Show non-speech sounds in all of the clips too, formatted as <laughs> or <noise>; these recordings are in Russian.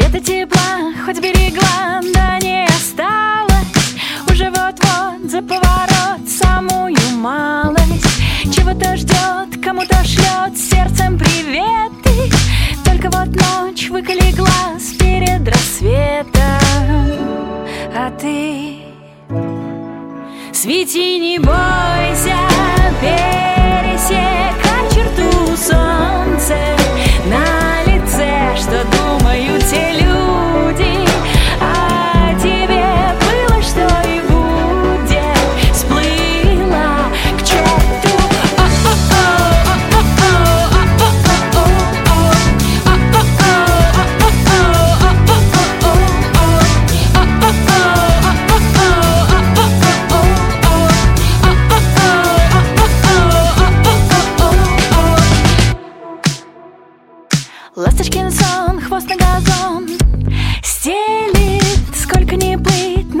След тепла хоть берегла, да не осталось. Уже вот-вот за поворот самую малость. Чего-то ждет, кому-то шлет сердцем приветы. Только вот ночь выколи глаз перед рассветом. А ты Свети, не бойся, пересекай черту солнца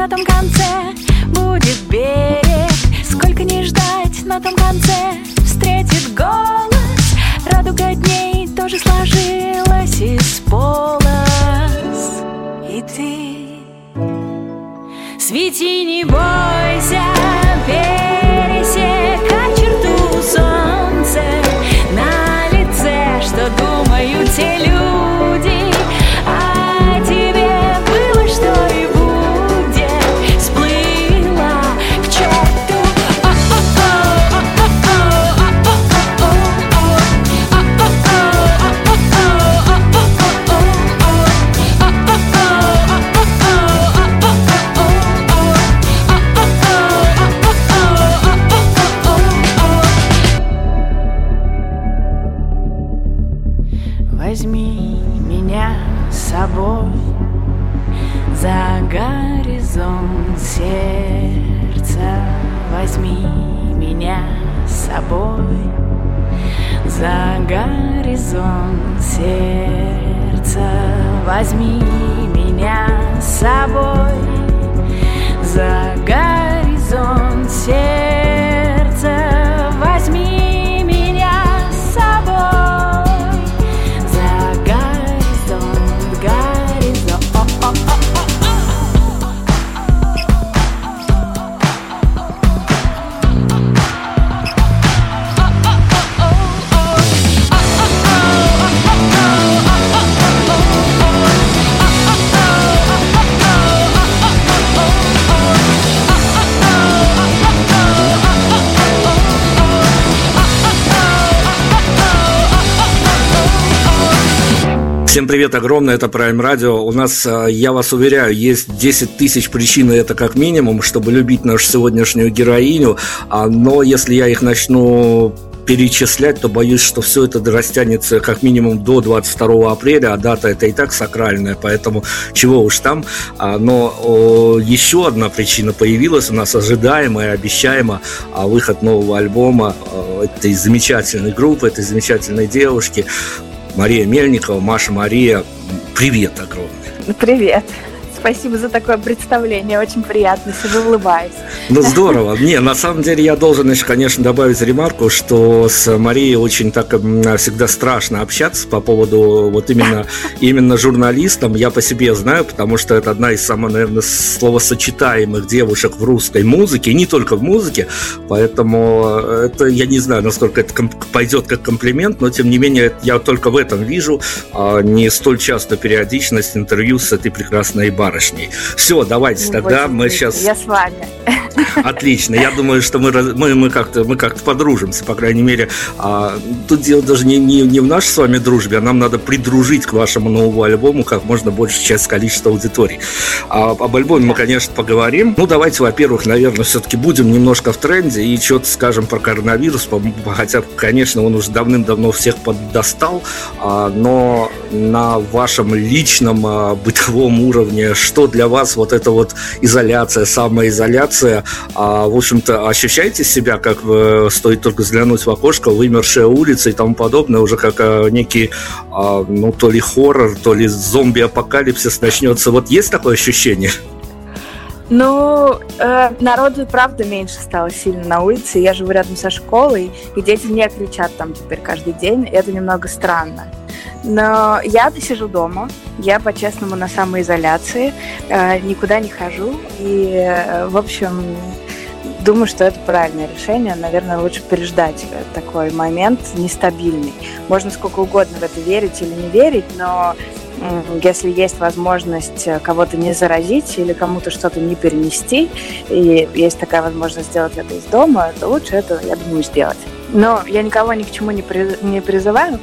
на том конце. Будет берег, сколько не ждать на том конце Встретит голос, радуга дней тоже сложилась из полос. И ты Свети, не бойся, привет огромное, это Prime Radio. У нас, а, я вас уверяю, есть 10 тысяч причин, и это как минимум, чтобы любить нашу сегодняшнюю героиню. А, Но если я их начну перечислять, то боюсь, что все это растянется как минимум до 22 апреля, а дата это и так сакральная, поэтому чего уж там. А, Но еще одна причина появилась у нас ожидаемая, обещаемая, а, выход нового альбома а, этой замечательной группы, этой замечательной девушки. Мария Мельникова, Маша Мария, привет огромный. Привет. Спасибо за такое представление, очень приятно, себе улыбаюсь. Ну здорово. Не, на самом деле я должен еще, конечно, добавить ремарку, что с Марией очень так всегда страшно общаться по поводу вот именно, <laughs> именно журналистам. Я по себе знаю, потому что это одна из самых, наверное, словосочетаемых девушек в русской музыке, и не только в музыке, поэтому это, я не знаю, насколько это пойдет как комплимент, но тем не менее я только в этом вижу а не столь часто периодичность интервью с этой прекрасной барышней. Барышней. Все, давайте ну, тогда мы сейчас... Я с вами. <laughs> Отлично. Я думаю, что мы, мы, мы как-то мы как подружимся, по крайней мере. А, тут дело даже не, не, не в нашей с вами дружбе, а нам надо придружить к вашему новому альбому как можно больше часть количества аудитории. А, об альбоме мы, конечно, поговорим. Ну, давайте, во-первых, наверное, все-таки будем немножко в тренде и что-то скажем про коронавирус, хотя, конечно, он уже давным-давно всех поддостал, а, но на вашем личном а, бытовом уровне, что для вас вот эта вот изоляция, самоизоляция, а, в общем-то, ощущаете себя, как вы, стоит только взглянуть в окошко, вымершая улица и тому подобное, уже как а, некий, а, ну, то ли хоррор, то ли зомби-апокалипсис начнется. Вот есть такое ощущение? Ну, э, народу, правда, меньше стало сильно на улице. Я живу рядом со школой, и дети не кричат там теперь каждый день. И это немного странно. Но я сижу дома, я по-честному на самоизоляции, э, никуда не хожу. И, э, в общем, думаю, что это правильное решение. Наверное, лучше переждать такой момент нестабильный. Можно сколько угодно в это верить или не верить, но если есть возможность э, кого-то не заразить или кому-то что-то не перенести, и есть такая возможность сделать это из дома, то лучше это, я думаю, сделать. Но я никого ни к чему не, не призываю,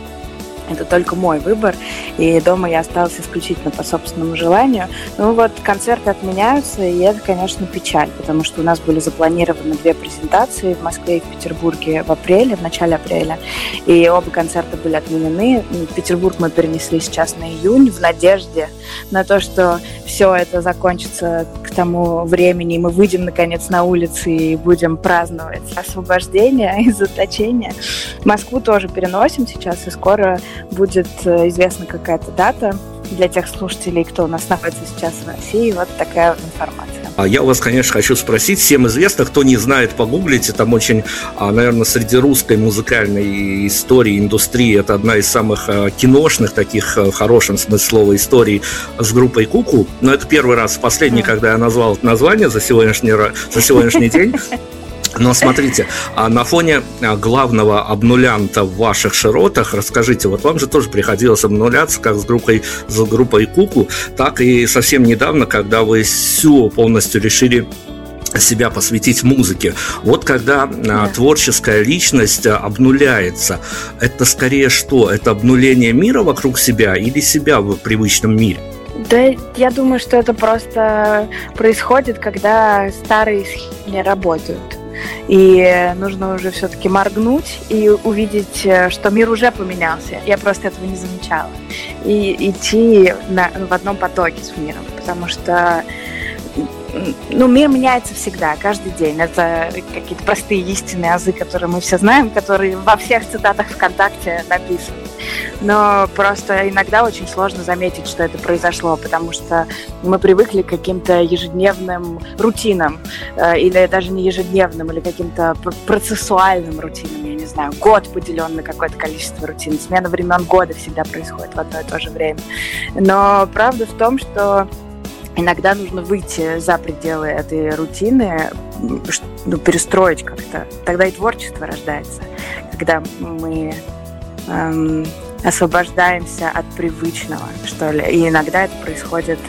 это только мой выбор, и дома я осталась исключительно по собственному желанию. Ну вот, концерты отменяются, и это, конечно, печаль, потому что у нас были запланированы две презентации в Москве и в Петербурге в апреле, в начале апреля, и оба концерта были отменены. В Петербург мы перенесли сейчас на июнь в надежде на то, что все это закончится к тому времени, и мы выйдем, наконец, на улицы и будем праздновать освобождение из заточения. Москву тоже переносим сейчас, и скоро будет э, известна какая-то дата для тех слушателей, кто у нас находится сейчас в России. Вот такая вот информация. А я у вас, конечно, хочу спросить, всем известно, кто не знает, погуглите, там очень, а, наверное, среди русской музыкальной истории, индустрии, это одна из самых а, киношных таких, в хорошем смысле слова, историй с группой Куку. Но это первый раз, последний, когда я назвал это название за сегодняшний, за сегодняшний день. <laughs> Но смотрите, а на фоне а, главного обнулянта в ваших широтах, расскажите, вот вам же тоже приходилось обнуляться как с группой, с группой Куку, так и совсем недавно, когда вы все полностью решили себя посвятить музыке. Вот когда да. творческая личность обнуляется, это скорее что? Это обнуление мира вокруг себя или себя в привычном мире? Да, я думаю, что это просто происходит, когда старые схемы работают. И нужно уже все-таки моргнуть и увидеть, э, что мир уже поменялся. Я просто этого не замечала. И идти на, в одном потоке с миром, потому что ну, мир меняется всегда, каждый день. Это какие-то простые истины, азы, которые мы все знаем, которые во всех цитатах ВКонтакте написаны. Но просто иногда очень сложно заметить, что это произошло, потому что мы привыкли к каким-то ежедневным рутинам, э, или даже не ежедневным, или каким-то процессуальным рутинам, я не знаю, год поделен на какое-то количество рутин. Смена времен года всегда происходит в одно и то же время. Но правда в том, что иногда нужно выйти за пределы этой рутины, ну, перестроить как-то. Тогда и творчество рождается, когда мы эм, освобождаемся от привычного, что ли. И иногда это происходит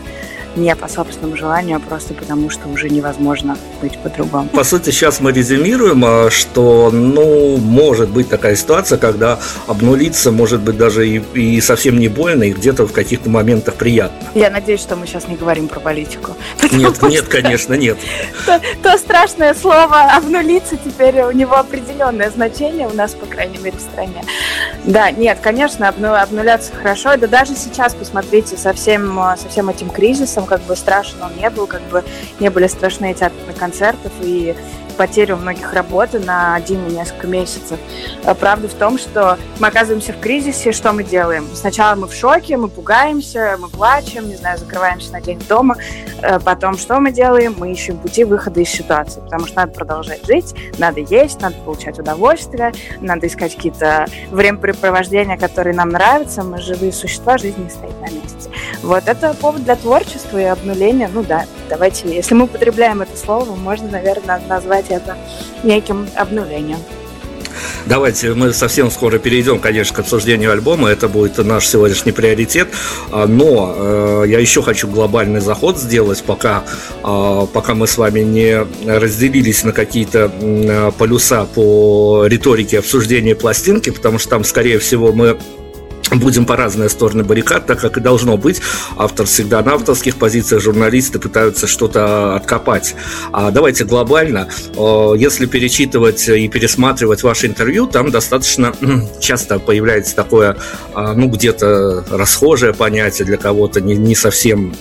не по собственному желанию, а просто потому, что уже невозможно быть по-другому. По сути, сейчас мы резюмируем, а, что, ну, может быть такая ситуация, когда обнулиться может быть даже и, и совсем не больно, и где-то в каких-то моментах приятно. Я надеюсь, что мы сейчас не говорим про политику. <laughs> Нет, нет, конечно, нет. То, то страшное слово обнулиться теперь у него определенное значение у нас, по крайней мере, в стране. Да, нет, конечно, обнуляться хорошо. Да даже сейчас, посмотрите, со всем, со всем этим кризисом, как бы страшен он не был, как бы не были страшны эти концертов и потерю многих работы на один или несколько месяцев. А правда в том, что мы оказываемся в кризисе, что мы делаем? Сначала мы в шоке, мы пугаемся, мы плачем, не знаю, закрываемся на день дома. Э, потом что мы делаем? Мы ищем пути выхода из ситуации, потому что надо продолжать жить, надо есть, надо получать удовольствие, надо искать какие-то времяпрепровождения, которые нам нравятся. Мы живые существа, жизнь не стоит на месте. Вот это повод для творчества и обнуления. Ну да, давайте, если мы употребляем это слово, можно, наверное, назвать это неким обнулением. Давайте мы совсем скоро перейдем, конечно, к обсуждению альбома. Это будет наш сегодняшний приоритет. А, но э, я еще хочу глобальный заход сделать, пока, э, пока мы с вами не разделились на какие-то э, полюса по риторике обсуждения пластинки, потому что там, скорее всего, мы будем по разные стороны баррикад, так как и должно быть. Автор всегда на авторских позициях, журналисты пытаются что-то откопать. А давайте глобально. Если перечитывать и пересматривать ваше интервью, там достаточно часто появляется такое, а, ну, где-то расхожее понятие для кого-то, не, не совсем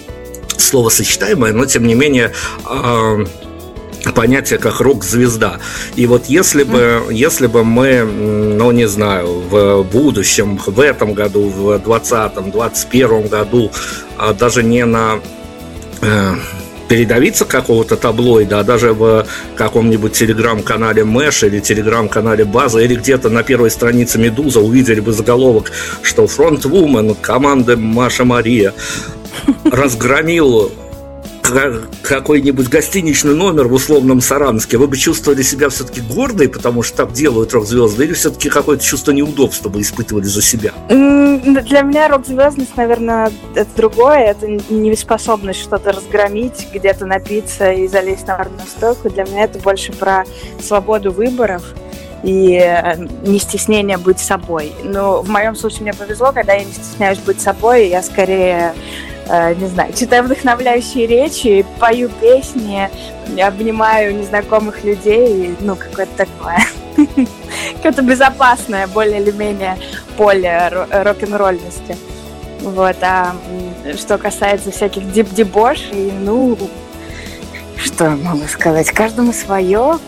словосочетаемое, но тем не менее а, понятие как рок-звезда. И вот если бы, если бы мы, ну не знаю, в будущем, в этом году, в 2020, 2021 году, а даже не на э, передавиться какого-то таблоида, а даже в каком-нибудь телеграм-канале Мэш или телеграм-канале База или где-то на первой странице Медуза увидели бы заголовок, что фронтвумен команды Маша Мария разгромил какой-нибудь гостиничный номер в условном Саранске, вы бы чувствовали себя все-таки гордой, потому что так делают рок-звезды, или все-таки какое-то чувство неудобства бы испытывали за себя? Для меня рок-звездность, наверное, это другое. Это неспособность что-то разгромить, где-то напиться и залезть на барную стойку. Для меня это больше про свободу выборов и э, не стеснение быть собой. Но в моем случае мне повезло, когда я не стесняюсь быть собой, я скорее не знаю, читаю вдохновляющие речи, пою песни, обнимаю незнакомых людей, ну, какое-то такое. <laughs> Какое-то безопасное, более или менее поле рок-н-ролльности. Вот, а что касается всяких дип-дебошей, ну, что могу сказать, каждому свое,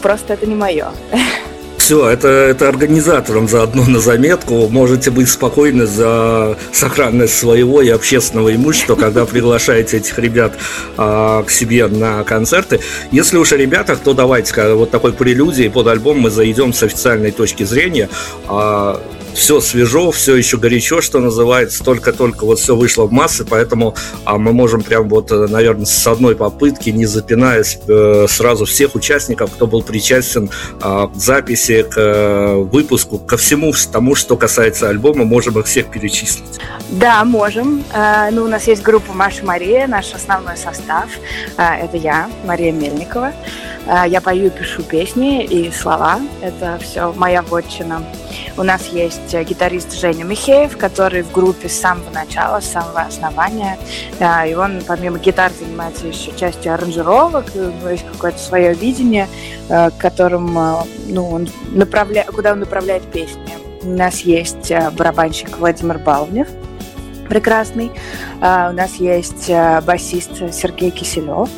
просто это не мое. <laughs> Все, это, это организаторам заодно на заметку. Можете быть спокойны за сохранность своего и общественного имущества, когда приглашаете этих ребят а, к себе на концерты. Если уж о ребятах, то давайте вот такой прелюдии под альбом мы зайдем с официальной точки зрения. А, все свежо, все еще горячо, что называется, только-только вот все вышло в массы, поэтому а, мы можем прям вот, э, наверное, с одной попытки, не запинаясь, э, сразу всех участников, кто был причастен а, к записи, к э, выпуску, ко всему тому, что касается альбома, можем их всех перечислить. Да, можем. Ну, у нас есть группа Маша Мария, наш основной состав. Это я, Мария Мельникова. А, я пою и пишу песни и слова. Это все моя вотчина. У нас есть э, гитарист Женя Михеев, который в группе с самого начала, с самого основания. А, и он помимо гитар занимается еще частью аранжировок, есть какое-то свое видение, э, которым, э, ну, он направля... куда он направляет песни. У нас есть барабанщик Владимир Балнев, прекрасный. У нас есть басист Сергей Киселев.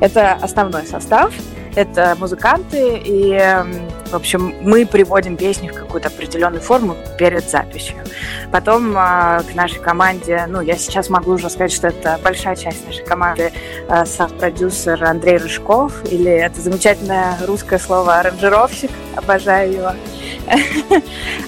Это основной состав это музыканты, и, эм, в общем, мы приводим песни в какую-то определенную форму перед записью. Потом э, к нашей команде, ну, я сейчас могу уже сказать, что это большая часть нашей команды, э, саунд-продюсер Андрей Рыжков, или это замечательное русское слово «аранжировщик», обожаю его. <laughs>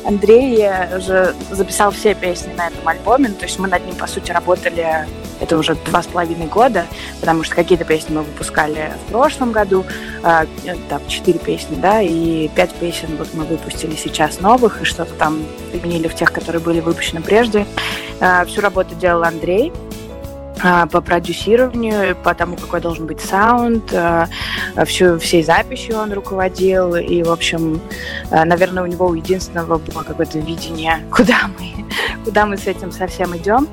Андрей уже записал все песни на этом альбоме, то есть мы над ним, по сути, работали это уже два с половиной года, потому что какие-то песни мы выпускали в прошлом году, э, там четыре песни, да, и пять песен вот мы выпустили сейчас новых, и что-то там применили в тех, которые были выпущены прежде. Э, всю работу делал Андрей, а, по продюсированию, по тому, какой должен быть саунд, всю, всей записью он руководил, и, в общем, наверное, у него у единственного было какое-то видение, <laughs> куда мы, куда мы с этим совсем идем.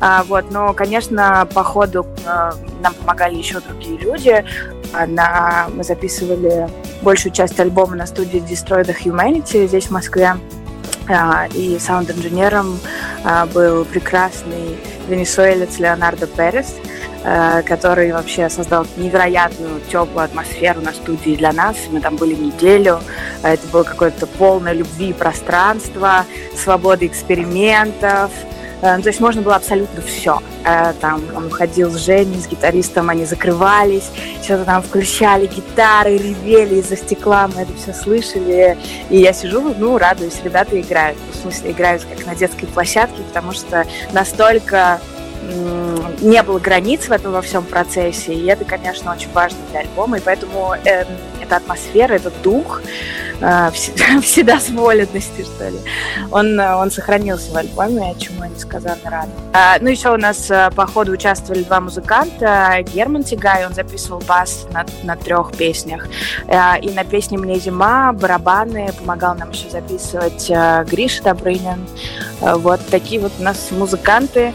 А, вот, но, конечно, по ходу а, нам помогали еще другие люди. А, на, мы записывали большую часть альбома на студии Destroy the Humanity здесь, в Москве. И саунд-инженером был прекрасный венесуэлец Леонардо Перес, который вообще создал невероятную теплую атмосферу на студии для нас. Мы там были неделю. Это было какое-то полное любви пространство, свободы экспериментов – Э, то есть можно было абсолютно все. Э, там он уходил с Женей, с гитаристом, они закрывались, что-то там включали гитары, ревели из-за стекла, мы это все слышали. И я сижу, ну, радуюсь, ребята играют. В смысле, играют как на детской площадке, потому что настолько не было границ в этом во всем процессе, и это, конечно, очень важно для альбома, и поэтому э, эта атмосфера, этот дух э, <laughs> вседозволенности, что ли, он, он сохранился в альбоме, чему я несказанно рада. А, ну, еще у нас по ходу участвовали два музыканта. Герман Тигай, он записывал бас на, на трех песнях. И на песне «Мне зима» барабаны помогал нам еще записывать Гриша Добрынин. Вот такие вот у нас музыканты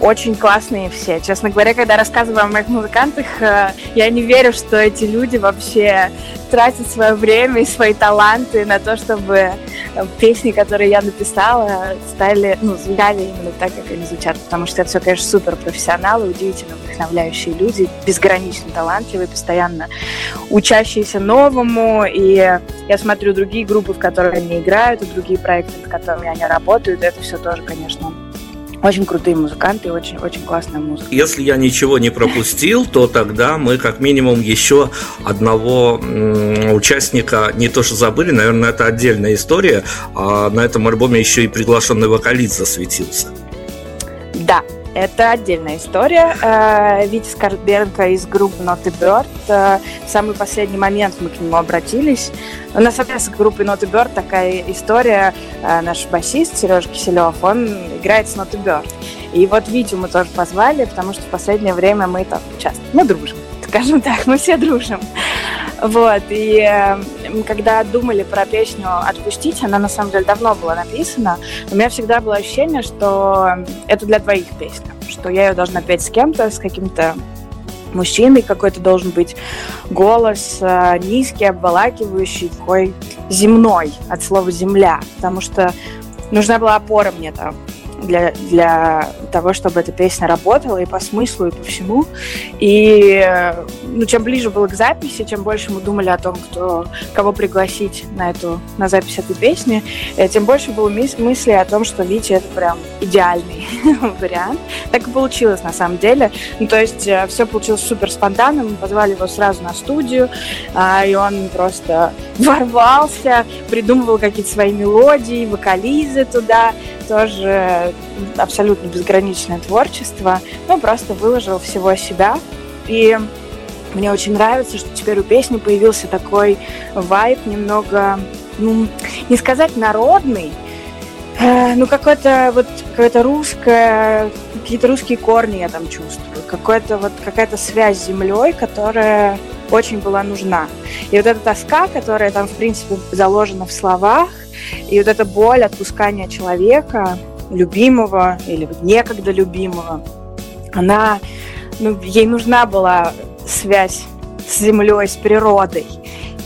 очень классные все. Честно говоря, когда рассказываю о моих музыкантах, э, я не верю, что эти люди вообще тратят свое время и свои таланты на то, чтобы э, песни, которые я написала, стали, ну, звучали именно так, как они звучат. Потому что это все, конечно, супер профессионалы, удивительно вдохновляющие люди, безгранично талантливые, постоянно учащиеся новому. И я смотрю другие группы, в которых они играют, и другие проекты, над которыми они работают. Это все тоже, конечно, очень крутые музыканты, очень, очень классная музыка. Если я ничего не пропустил, то тогда мы как минимум еще одного участника не то что забыли, наверное, это отдельная история. А на этом альбоме еще и приглашенный вокалист засветился. Да, это отдельная история. Э, Витя Скорбенко из группы Not Bird. Э, в самый последний момент мы к нему обратились. У нас, соответственно, с группой Not Bird такая история. Э, наш басист Сережа Киселев, он играет с Not Bird. И вот Витю мы тоже позвали, потому что в последнее время мы там часто, мы дружим, скажем так, мы все дружим. Вот, и э, когда думали про песню «Отпустить», она на самом деле давно была написана, у меня всегда было ощущение, что это для двоих песня, что я ее должна петь с кем-то, с каким-то мужчиной, какой-то должен быть голос э, низкий, обволакивающий, такой земной, от слова «земля», потому что нужна была опора мне там для, для того, чтобы эта песня работала и по смыслу, и по всему. И ну, чем ближе было к записи, чем больше мы думали о том, кто, кого пригласить на, эту, на запись этой песни, э, тем больше было мысли о том, что Витя это прям идеальный <laughs> вариант. Так и получилось на самом деле. Ну, то есть э, все получилось супер спонтанно. Мы позвали его сразу на студию, а, и он просто <laughs> ворвался, придумывал какие-то свои мелодии, вокализы туда тоже абсолютно безграничное творчество, ну, просто выложил всего себя. И мне очень нравится, что теперь у песни появился такой вайб немного, ну, не сказать народный, э, ну, какой-то вот, какое-то русское, какие-то русские корни я там чувствую, какой-то вот, какая-то связь с землей, которая очень была нужна. И вот эта тоска, которая там, в принципе, заложена в словах, и вот эта боль отпускания человека, любимого или некогда любимого, она, ну, ей нужна была связь с землей, с природой.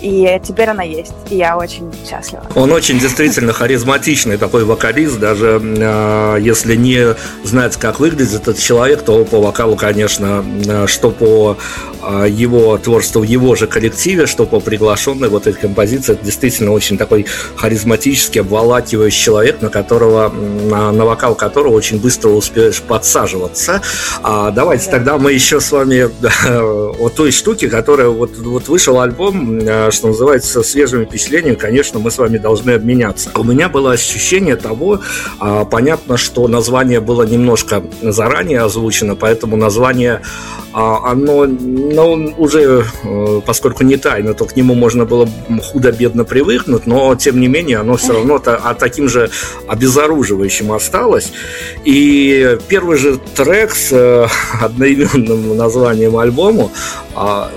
И теперь она есть, и я очень счастлива. Он очень действительно харизматичный такой вокалист, даже э, если не знать, как выглядит этот человек, то по вокалу, конечно, э, что по э, его творчеству в его же коллективе, что по приглашенной вот этой композиции, это действительно очень такой харизматический, обволакивающий человек, на которого, на, на вокал которого очень быстро успеешь подсаживаться. А давайте да. тогда мы еще с вами <laughs> о той штуке, которая вот, вот вышел альбом что называется, свежими впечатлениями, конечно, мы с вами должны обменяться. У меня было ощущение того, а, понятно, что название было немножко заранее озвучено, поэтому название, а, оно, ну, уже, э, поскольку не тайно, то к нему можно было худо-бедно привыкнуть, но, тем не менее, оно все равно а таким же обезоруживающим осталось. И первый же трек с э, одноименным названием альбому,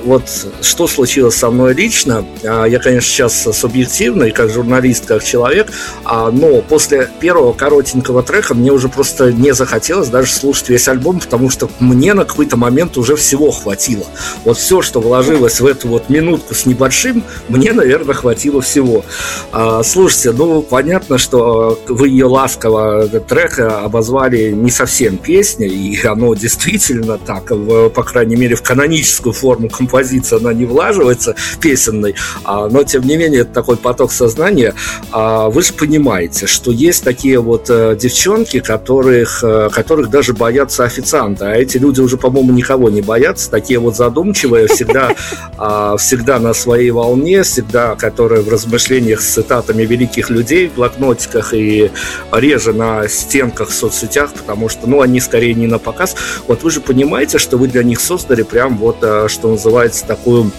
вот что случилось со мной лично, а, я, конечно, сейчас субъективный, как журналист, как человек, а, но после первого коротенького трека мне уже просто не захотелось даже слушать весь альбом, потому что мне на какой-то момент уже всего хватило. Вот все, что вложилось в эту вот минутку с небольшим, мне, наверное, хватило всего. А, слушайте, ну, понятно, что вы ее ласково, этот трек, обозвали не совсем песней, и оно действительно так, по крайней мере, в каноническую форму композиции она не влаживается песенной, а, но тем не менее это такой поток сознания. А, вы же понимаете, что есть такие вот э, девчонки, которых, э, которых даже боятся официанта, а эти люди уже, по-моему, никого не боятся, такие вот задумчивые, всегда, <laughs> а, всегда на своей волне, всегда, которые в размышлениях с цитатами великих людей в блокнотиках и реже на стенках в соцсетях, потому что, ну, они скорее не на показ. Вот вы же понимаете, что вы для них создали прям вот, э, что называется, такую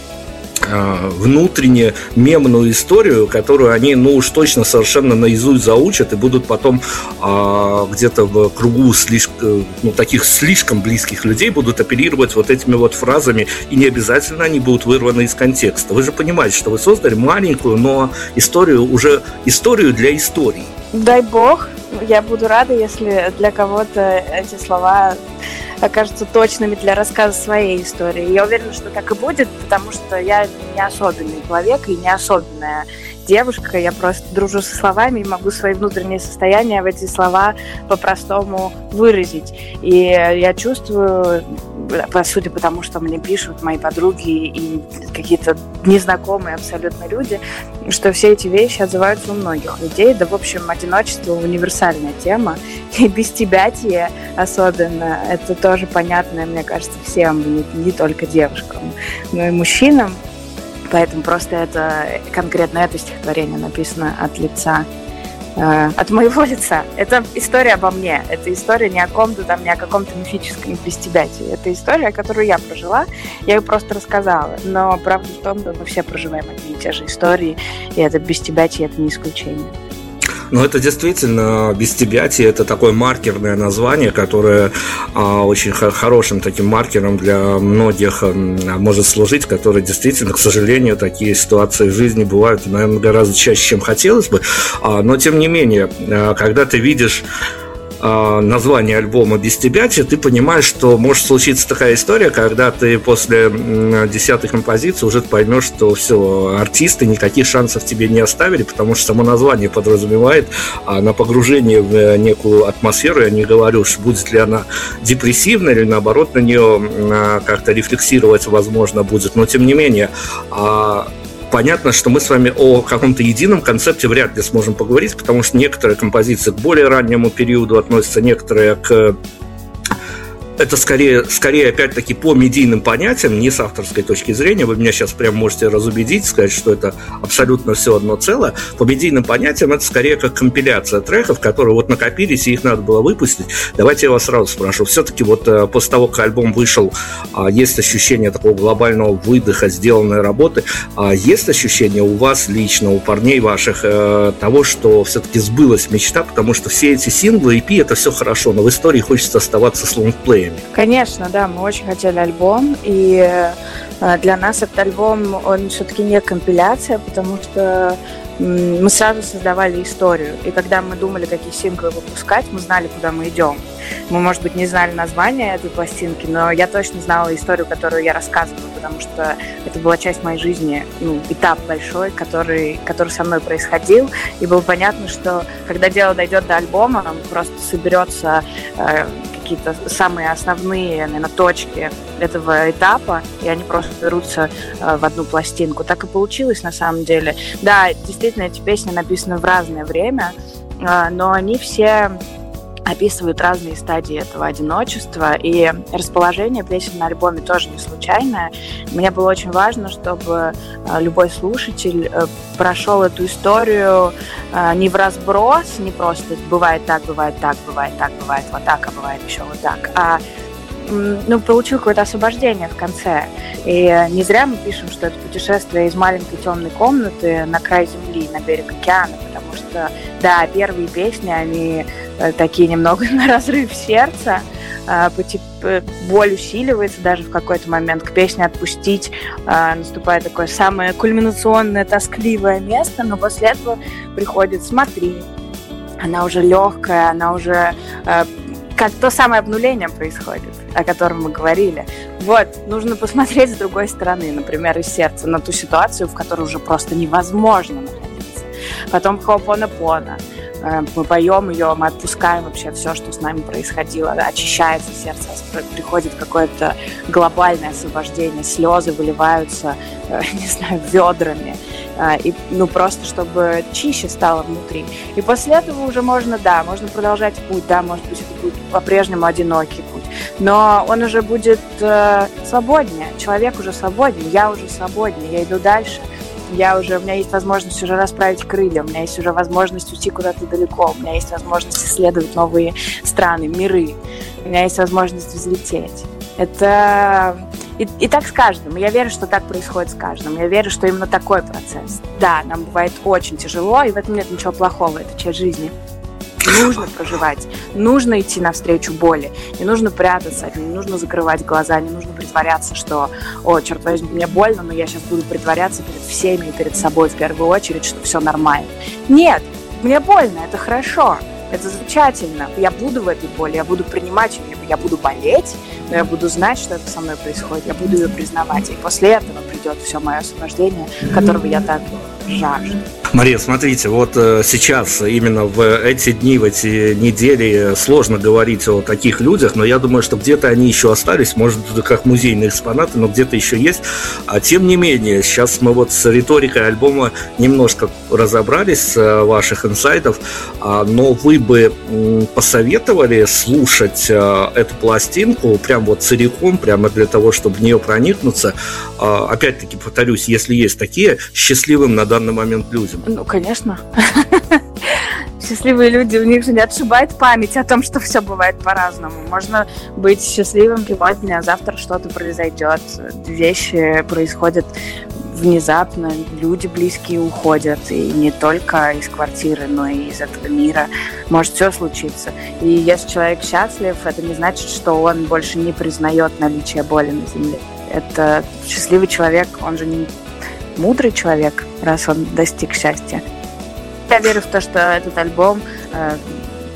внутренне мемную историю, которую они, ну уж точно совершенно наизусть заучат и будут потом э, где-то в кругу слишком, ну, таких слишком близких людей будут оперировать вот этими вот фразами, и не обязательно они будут вырваны из контекста. Вы же понимаете, что вы создали маленькую, но историю уже историю для истории. Дай бог, я буду рада, если для кого-то эти слова окажутся точными для рассказа своей истории. Я уверена, что так и будет, потому что я не особенный человек и не особенная девушка, я просто дружу со словами и могу свои внутренние состояния в эти слова по-простому выразить. И я чувствую, по тому, что мне пишут мои подруги и какие-то незнакомые абсолютно люди, что все эти вещи отзываются у многих людей. Да, в общем, одиночество – универсальная тема. И без тебя особенно, это тоже понятно, мне кажется, всем, не только девушкам, но и мужчинам. Поэтому просто это конкретно это стихотворение написано от лица э, от моего <laughs> лица. Это история обо мне. Это история не о ком-то там, не о каком-то мифическом бестебятии. Это история, которую я прожила. Я ее просто рассказала. Но правда в том, что мы все проживаем одни и те же истории, и это бестебятие это не исключение. Но это действительно без тебя это такое маркерное название, которое а, очень хорошим таким маркером для многих а, может служить, который действительно, к сожалению, такие ситуации в жизни бывают, наверное, гораздо чаще, чем хотелось бы. А, но тем не менее, а, когда ты видишь название альбома «Без тебя», ты понимаешь, что может случиться такая история, когда ты после десятой композиции уже поймешь, что все, артисты никаких шансов тебе не оставили, потому что само название подразумевает а на погружение в э, некую атмосферу. Я не говорю, что будет ли она депрессивной или наоборот на нее а, как-то рефлексировать возможно будет, но тем не менее а, понятно, что мы с вами о каком-то едином концепте вряд ли сможем поговорить, потому что некоторые композиции к более раннему периоду относятся, некоторые к это скорее, скорее опять-таки по медийным понятиям, не с авторской точки зрения. Вы меня сейчас прям можете разубедить, сказать, что это абсолютно все одно целое. По медийным понятиям это скорее как компиляция треков, которые вот накопились, и их надо было выпустить. Давайте я вас сразу спрошу. Все-таки вот э, после того, как альбом вышел, а, есть ощущение такого глобального выдоха сделанной работы. А есть ощущение у вас лично, у парней ваших, э, того, что все-таки сбылась мечта, потому что все эти синглы, EP, это все хорошо, но в истории хочется оставаться с лонгплеем время. Конечно, да, мы очень хотели альбом, и э, для нас этот альбом, он все-таки не компиляция, потому что мы сразу создавали историю. И когда мы думали, какие синглы выпускать, мы знали, куда мы идем. Мы, может быть, не знали название этой пластинки, но я точно знала историю, которую я рассказывала, потому что это была часть моей жизни, ну, этап большой, который, который со мной происходил. И было понятно, что когда дело дойдет до альбома, просто соберется э, какие-то самые основные, наверное, точки этого этапа, и они просто берутся э, в одну пластинку. Так и получилось на самом деле. Да, действительно, эти песни написаны в разное время, э, но они все описывают разные стадии этого одиночества, и расположение песен на альбоме тоже не случайное. Мне было очень важно, чтобы э, любой слушатель э, прошел эту историю э, не в разброс, не просто бывает так, бывает так, бывает так, бывает вот так, а бывает еще вот так, а ну, получил какое-то освобождение в конце. И не зря мы пишем, что это путешествие из маленькой темной комнаты на край земли, на берег океана, потому что, да, первые песни, они такие немного <laughs> на разрыв сердца, а, боль усиливается даже в какой-то момент. К песне «Отпустить» а, наступает такое самое кульминационное, тоскливое место, но после этого приходит «Смотри», она уже легкая, она уже э, как то самое обнуление происходит, о котором мы говорили. Вот, нужно посмотреть с другой стороны, например, из сердца, на ту ситуацию, в которой уже просто невозможно находиться. Потом хоупона-пона. Э, мы поем ее, мы отпускаем вообще все, что с нами происходило, очищается сердце, приходит какое-то глобальное освобождение, слезы выливаются, э, <laughs> не знаю, ведрами. А, и, ну, просто чтобы чище стало внутри. И после этого уже можно, да, можно продолжать путь, да, может быть, это будет по-прежнему одинокий путь, но он уже будет э, свободнее, человек уже свободен, я уже свободнее, я иду дальше, я уже, у меня есть возможность уже расправить крылья, у меня есть уже возможность уйти куда-то далеко, у меня есть возможность исследовать новые страны, миры, у меня есть возможность взлететь. Это И, и так с каждым. Я верю, что так происходит с каждым. Я верю, что именно такой процесс. Да, нам бывает очень тяжело, и в этом нет ничего плохого, это часть жизни нужно проживать, нужно идти навстречу боли, не нужно прятаться, не нужно закрывать глаза, не нужно притворяться, что, о, черт возьми, мне больно, но я сейчас буду притворяться перед всеми и перед собой в первую очередь, что все нормально. Нет, мне больно, это хорошо, это замечательно. Я буду в этой боли, я буду принимать ее, я буду болеть, но я буду знать, что это со мной происходит, я буду ее признавать. И после этого придет все мое освобождение, которого я так жажду. Мария, смотрите, вот э, сейчас, именно в эти дни, в эти недели сложно говорить о таких людях, но я думаю, что где-то они еще остались, может, как музейные экспонаты, но где-то еще есть. А тем не менее, сейчас мы вот с риторикой альбома немножко разобрались с э, ваших инсайтов, а, но вы бы посоветовали слушать э, эту пластинку прям вот целиком, прямо для того, чтобы в нее проникнуться. А, опять-таки, повторюсь, если есть такие, счастливым на данный момент людям. Ну, конечно. <laughs> Счастливые люди, у них же не отшибает память о том, что все бывает по-разному. Можно быть счастливым сегодня, а завтра что-то произойдет. Вещи происходят внезапно, люди близкие уходят, и не только из квартиры, но и из этого мира. Может все случиться. И если человек счастлив, это не значит, что он больше не признает наличие боли на земле. Это счастливый человек, он же не мудрый человек, раз он достиг счастья. Я верю в то, что этот альбом э,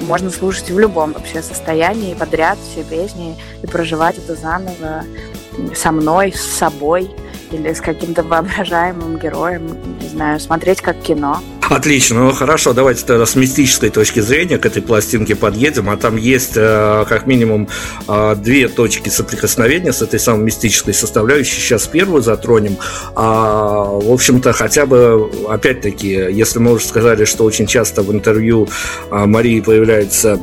можно слушать в любом вообще состоянии, подряд все песни, и проживать это заново со мной, с собой или с каким-то воображаемым героем, не знаю, смотреть как кино. <laughs> Отлично, ну хорошо, давайте тогда с мистической точки зрения к этой пластинке подъедем, а там есть э, как минимум э, две точки соприкосновения с этой самой мистической составляющей. Сейчас первую затронем. А, в общем-то, хотя бы, опять-таки, если мы уже сказали, что очень часто в интервью э, Марии появляется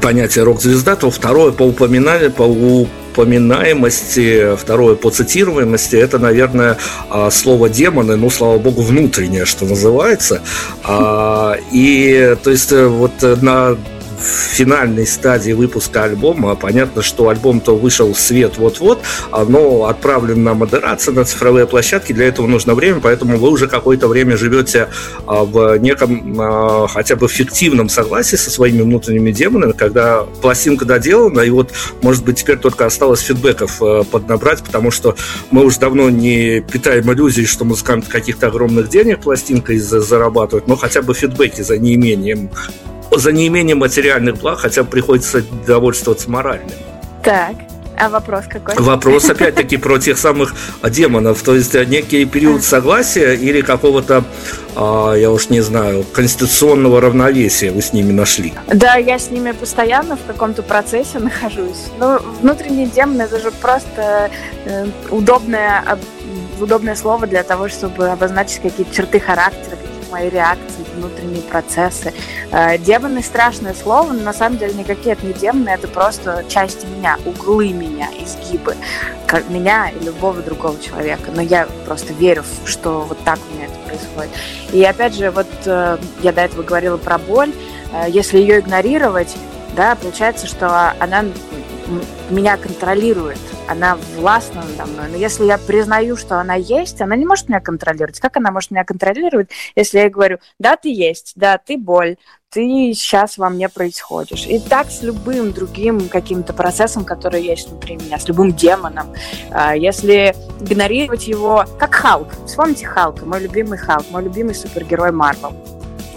понятие рок-звезда, то второе по упоминанию, по упоминаемости, второе по цитируемости, это, наверное, а, слово демоны, ну, слава богу, внутреннее, что называется. А, и, то есть, э, вот на в финальной стадии выпуска альбома. Понятно, что альбом-то вышел в свет вот-вот, но отправлен на модерацию, на цифровые площадки. Для этого нужно время, поэтому вы уже какое-то время живете а, в неком а, хотя бы фиктивном согласии со своими внутренними демонами, когда пластинка доделана, и вот, может быть, теперь только осталось фидбэков а, поднабрать, потому что мы уже давно не питаем иллюзий, что музыканты каких-то огромных денег пластинкой зарабатывают, но хотя бы фидбэки за неимением за неимением материальных благ хотя приходится довольствоваться моральным. Так, а вопрос какой? Вопрос, <laughs> опять-таки, про тех самых демонов. То есть некий период согласия или какого-то, а, я уж не знаю, конституционного равновесия вы с ними нашли? Да, я с ними постоянно в каком-то процессе нахожусь. Ну, внутренние демоны – это же просто э, удобное, удобное слово для того, чтобы обозначить какие-то черты характера, мои реакции, внутренние процессы. Э, демоны страшное слово, но на самом деле никакие это не демоны, это просто части меня, углы меня, изгибы как меня и любого другого человека. Но я просто верю, что вот так у меня это происходит. И опять же, вот э, я до этого говорила про боль. Э, если ее игнорировать, да, получается, что она меня контролирует она властна надо мной. Но если я признаю, что она есть, она не может меня контролировать. Как она может меня контролировать, если я ей говорю, да, ты есть, да, ты боль, ты сейчас во мне происходишь. И так с любым другим каким-то процессом, который есть внутри меня, с любым демоном. А, если игнорировать его, как Халк. Вспомните Халка, мой любимый Халк, мой любимый супергерой Марвел.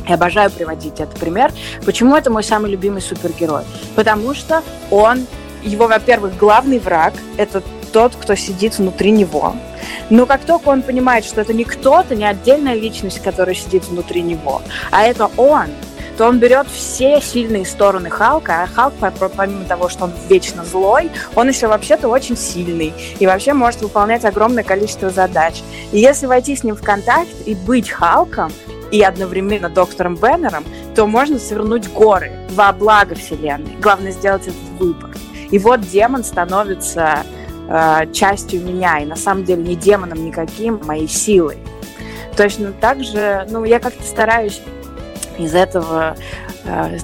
Я обожаю приводить этот пример. Почему это мой самый любимый супергерой? Потому что он его, во-первых, главный враг – это тот, кто сидит внутри него. Но как только он понимает, что это не кто-то, не отдельная личность, которая сидит внутри него, а это он, то он берет все сильные стороны Халка, а Халк, помимо того, что он вечно злой, он еще вообще-то очень сильный и вообще может выполнять огромное количество задач. И если войти с ним в контакт и быть Халком, и одновременно доктором Беннером, то можно свернуть горы во благо Вселенной. Главное сделать этот выбор. И вот демон становится э, частью меня, и на самом деле не демоном никаким, а моей силой. Точно так же, ну, я как-то стараюсь из этого э,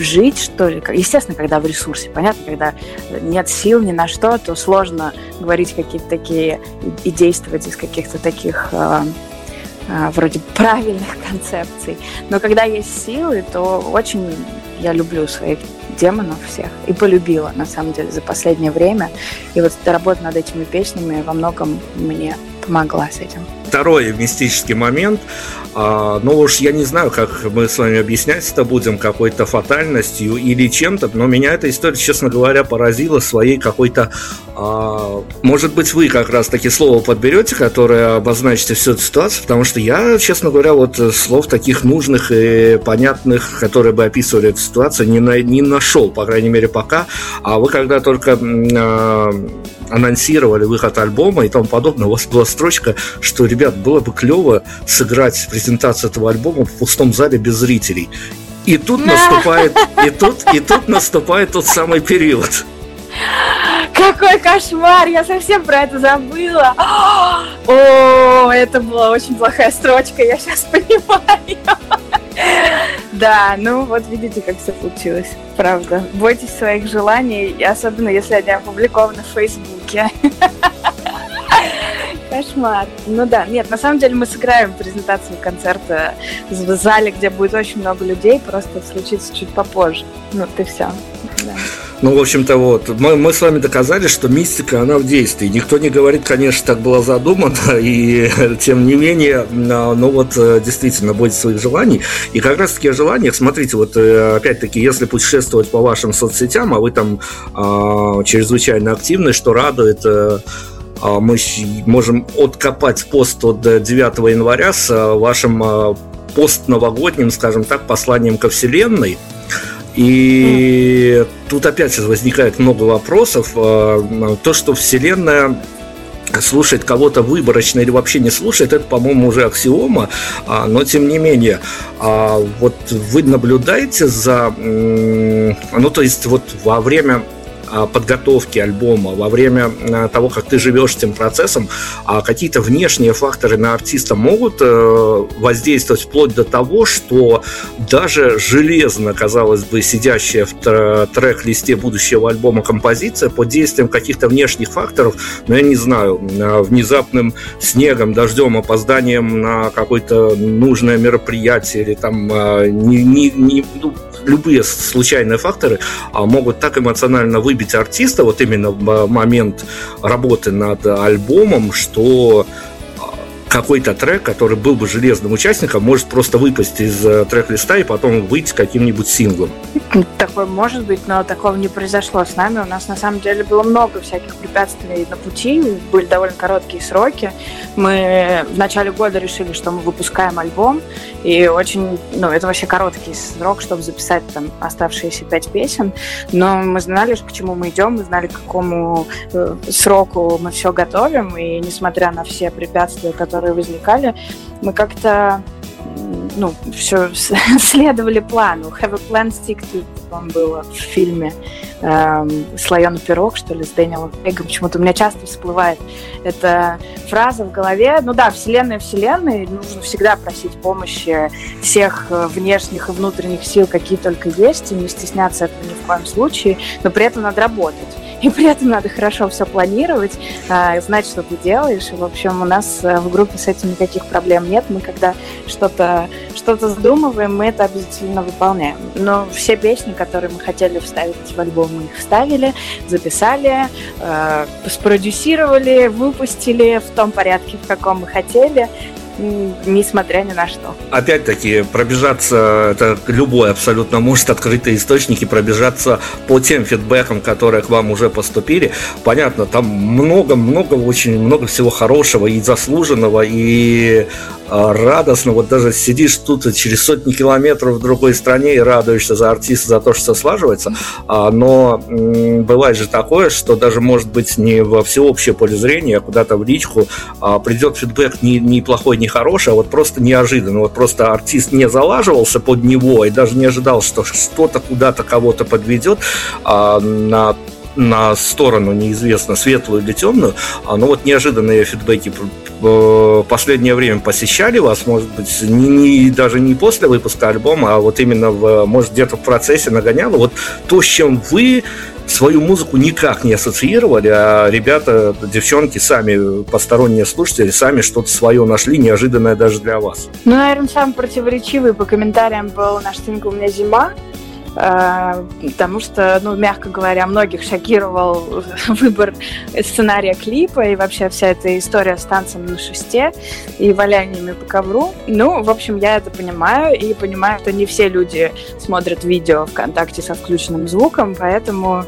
жить, что ли. Естественно, когда в ресурсе, понятно, когда нет сил ни на что, то сложно говорить какие-то такие и действовать из каких-то таких э, э, вроде правильных <laughs> концепций. Но когда есть силы, то очень я люблю своих демонов всех и полюбила, на самом деле, за последнее время. И вот работа над этими песнями во многом мне помогла с этим. Второй мистический момент. А, ну уж я не знаю, как мы с вами объяснять это будем, какой-то фатальностью или чем-то, но меня эта история, честно говоря, поразила своей какой-то... А, может быть, вы как раз таки слово подберете, которое обозначите всю эту ситуацию, потому что я, честно говоря, вот слов таких нужных и понятных, которые бы описывали эту ситуацию, не, на, не нашел, по крайней мере, пока. А вы когда только а, анонсировали выход альбома и тому подобное, у вас была строчка, что, ребят, было бы клево сыграть презентацию этого альбома в пустом зале без зрителей. И тут наступает, и <laughs> тут, и тут наступает тот самый период. Какой кошмар! Я совсем про это забыла. О, это была очень плохая строчка, я сейчас понимаю. Да, ну вот видите, как все получилось. Правда. Бойтесь своих желаний, особенно если они опубликованы в Фейсбуке. Кошмар. Ну да, нет, на самом деле мы сыграем презентацию концерта в зале, где будет очень много людей, просто случится чуть попозже. Ну, ты все. Да. Ну, в общем-то, вот, мы, мы с вами доказали, что мистика, она в действии. Никто не говорит, конечно, так было задумано, <laughs> и тем не менее, а, ну вот, э, действительно, бойтесь своих желаний. И как раз-таки о желаниях, смотрите, вот, э, опять-таки, если путешествовать по вашим соцсетям, а вы там а, чрезвычайно активны, что радует, э, мы можем откопать пост от 9 января с вашим пост новогодним, скажем так, посланием ко Вселенной – и тут опять же возникает много вопросов. А, то, что Вселенная слушает кого-то выборочно или вообще не слушает, это, по-моему, уже аксиома, а, но тем не менее, а, вот вы наблюдаете за, ну, то есть вот во время а, подготовки альбома, во время а, того, как ты живешь этим процессом, а какие-то внешние факторы на артиста могут э, воздействовать вплоть до того, что даже железно, казалось бы, сидящая в трек-листе будущего альбома композиция под действием каких-то внешних факторов, ну, я не знаю, внезапным снегом, дождем, опозданием на какое-то нужное мероприятие или там не, не, не, ну, любые случайные факторы могут так эмоционально выбить выбить артиста вот именно в момент работы над альбомом, что какой-то трек, который был бы железным участником, может просто выпасть из э, трек-листа и потом выйти каким-нибудь синглом. Такое может быть, но такого не произошло с нами. У нас на самом деле было много всяких препятствий на пути, были довольно короткие сроки. Мы в начале года решили, что мы выпускаем альбом, и очень, ну, это вообще короткий срок, чтобы записать там оставшиеся пять песен, но мы знали, к чему мы идем, мы знали, к какому э, сроку мы все готовим, и несмотря на все препятствия, которые которые возникали, мы как-то ну, все <laughs> следовали плану. Have a plan, stick to вам было в фильме эм, «Слоеный пирог», что ли, с Дэниелом Крейгом. Почему-то у меня часто всплывает эта фраза в голове. Ну да, вселенная вселенной, нужно всегда просить помощи всех э, внешних и внутренних сил, какие только есть, и не стесняться этого ни в коем случае, но при этом надо работать и при этом надо хорошо все планировать, а, знать, что ты делаешь. И, в общем, у нас э, в группе с этим никаких проблем нет. Мы когда что-то что задумываем, мы это обязательно выполняем. Но все песни, которые мы хотели вставить в альбом, мы их вставили, записали, э, спродюсировали, выпустили в том порядке, в каком мы хотели несмотря ни на что. Опять-таки, пробежаться, это любой абсолютно может открытые источники, пробежаться по тем фидбэкам, которые к вам уже поступили. Понятно, там много-много, очень много всего хорошего и заслуженного, и радостно. Вот даже сидишь тут через сотни километров в другой стране и радуешься за артиста, за то, что все слаживается. А, но бывает же такое, что даже может быть не во всеобщее поле зрения, а куда-то в личку а, придет фидбэк не, не плохой, не хороший, а вот просто неожиданно. Вот просто артист не залаживался под него и даже не ожидал, что что-то куда-то кого-то подведет на на сторону неизвестно, светлую или темную, но вот неожиданные фидбэки в последнее время посещали вас, может быть, не, не, даже не после выпуска альбома, а вот именно, в, может, где-то в процессе нагоняло, вот то, с чем вы свою музыку никак не ассоциировали, а ребята, девчонки сами, посторонние слушатели, сами что-то свое нашли, неожиданное даже для вас. Ну, наверное, самый противоречивый по комментариям был наш сингл «У меня зима», Э, потому что, ну, мягко говоря, многих шокировал <laughs> выбор сценария клипа и вообще вся эта история с танцем на шесте и валяниями по ковру. Ну, в общем, я это понимаю и понимаю, что не все люди смотрят видео ВКонтакте со включенным звуком, поэтому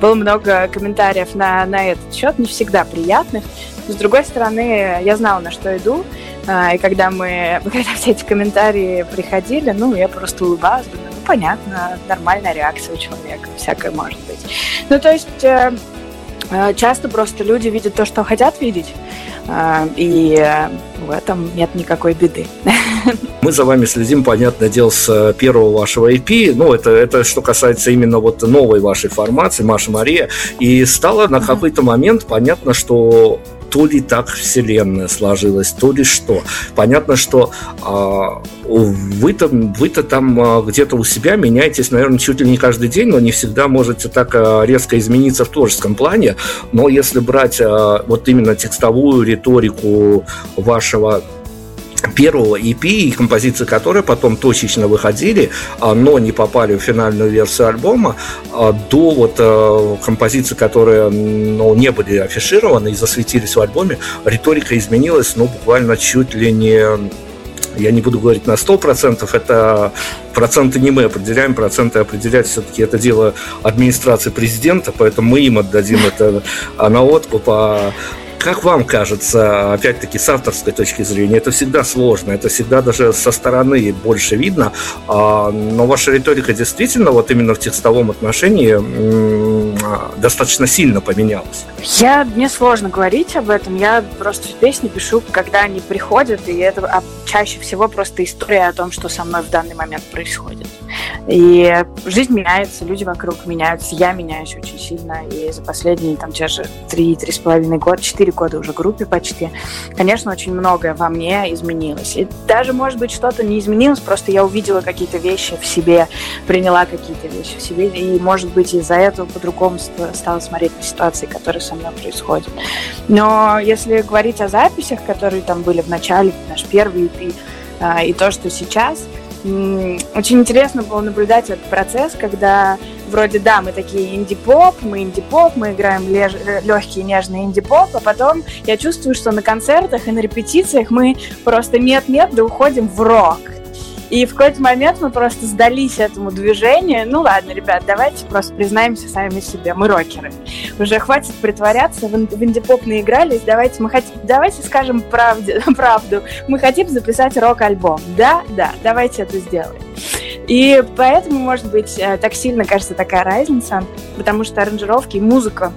было много комментариев на, на этот счет, не всегда приятных. С другой стороны, я знала, на что иду, э, и когда мы, <laughs> когда все эти комментарии приходили, ну, я просто улыбалась, думаю, понятно, нормальная реакция у человека, всякое может быть. Ну, то есть э, э, часто просто люди видят то, что хотят видеть, э, и в этом нет никакой беды. <laughs> Мы за вами следим, понятное дело, с первого вашего EP. Ну, это, это что касается именно вот новой вашей формации, Маша Мария. И стало на какой-то момент понятно, что то ли так вселенная сложилась, то ли что. Понятно, что э, вы-то, вы-то там э, где-то у себя меняетесь, наверное, чуть ли не каждый день, но не всегда можете так э, резко измениться в творческом плане. Но если брать э, вот именно текстовую риторику вашего первого EP, и композиции которые потом точечно выходили, а, но не попали в финальную версию альбома, а, до вот э, композиций, которые ну, не были афишированы и засветились в альбоме, риторика изменилась, ну, буквально чуть ли не я не буду говорить на 100%, это проценты не мы определяем, проценты определять все-таки это дело администрации президента, поэтому мы им отдадим это на откуп, а как вам кажется, опять-таки, с авторской точки зрения, это всегда сложно, это всегда даже со стороны больше видно, а, но ваша риторика действительно вот именно в текстовом отношении достаточно сильно поменялась? Я, мне сложно говорить об этом, я просто песни пишу, когда они приходят, и это а чаще всего просто история о том, что со мной в данный момент происходит. И жизнь меняется, люди вокруг меняются, я меняюсь очень сильно, и за последние там те же три-три с половиной года, четыре года уже группе почти, конечно, очень многое во мне изменилось. И даже, может быть, что-то не изменилось, просто я увидела какие-то вещи в себе, приняла какие-то вещи в себе, и, может быть, из-за этого по-другому стала смотреть на ситуации, которые со мной происходят. Но если говорить о записях, которые там были в начале, наш первый EP, а, и то, что сейчас – очень интересно было наблюдать этот процесс, когда вроде, да, мы такие инди-поп, мы инди-поп, мы играем леж... легкий нежный инди-поп, а потом я чувствую, что на концертах и на репетициях мы просто нет-нет, да уходим в рок. И в какой-то момент мы просто сдались этому движению. Ну ладно, ребят, давайте просто признаемся сами себе, мы рокеры. Уже хватит притворяться, в, инди-поп наигрались, давайте мы хотим, давайте скажем правде, <laughs> правду. Мы хотим записать рок-альбом. Да, да, давайте это сделаем. И поэтому, может быть, э, так сильно кажется такая разница, потому что аранжировки и музыка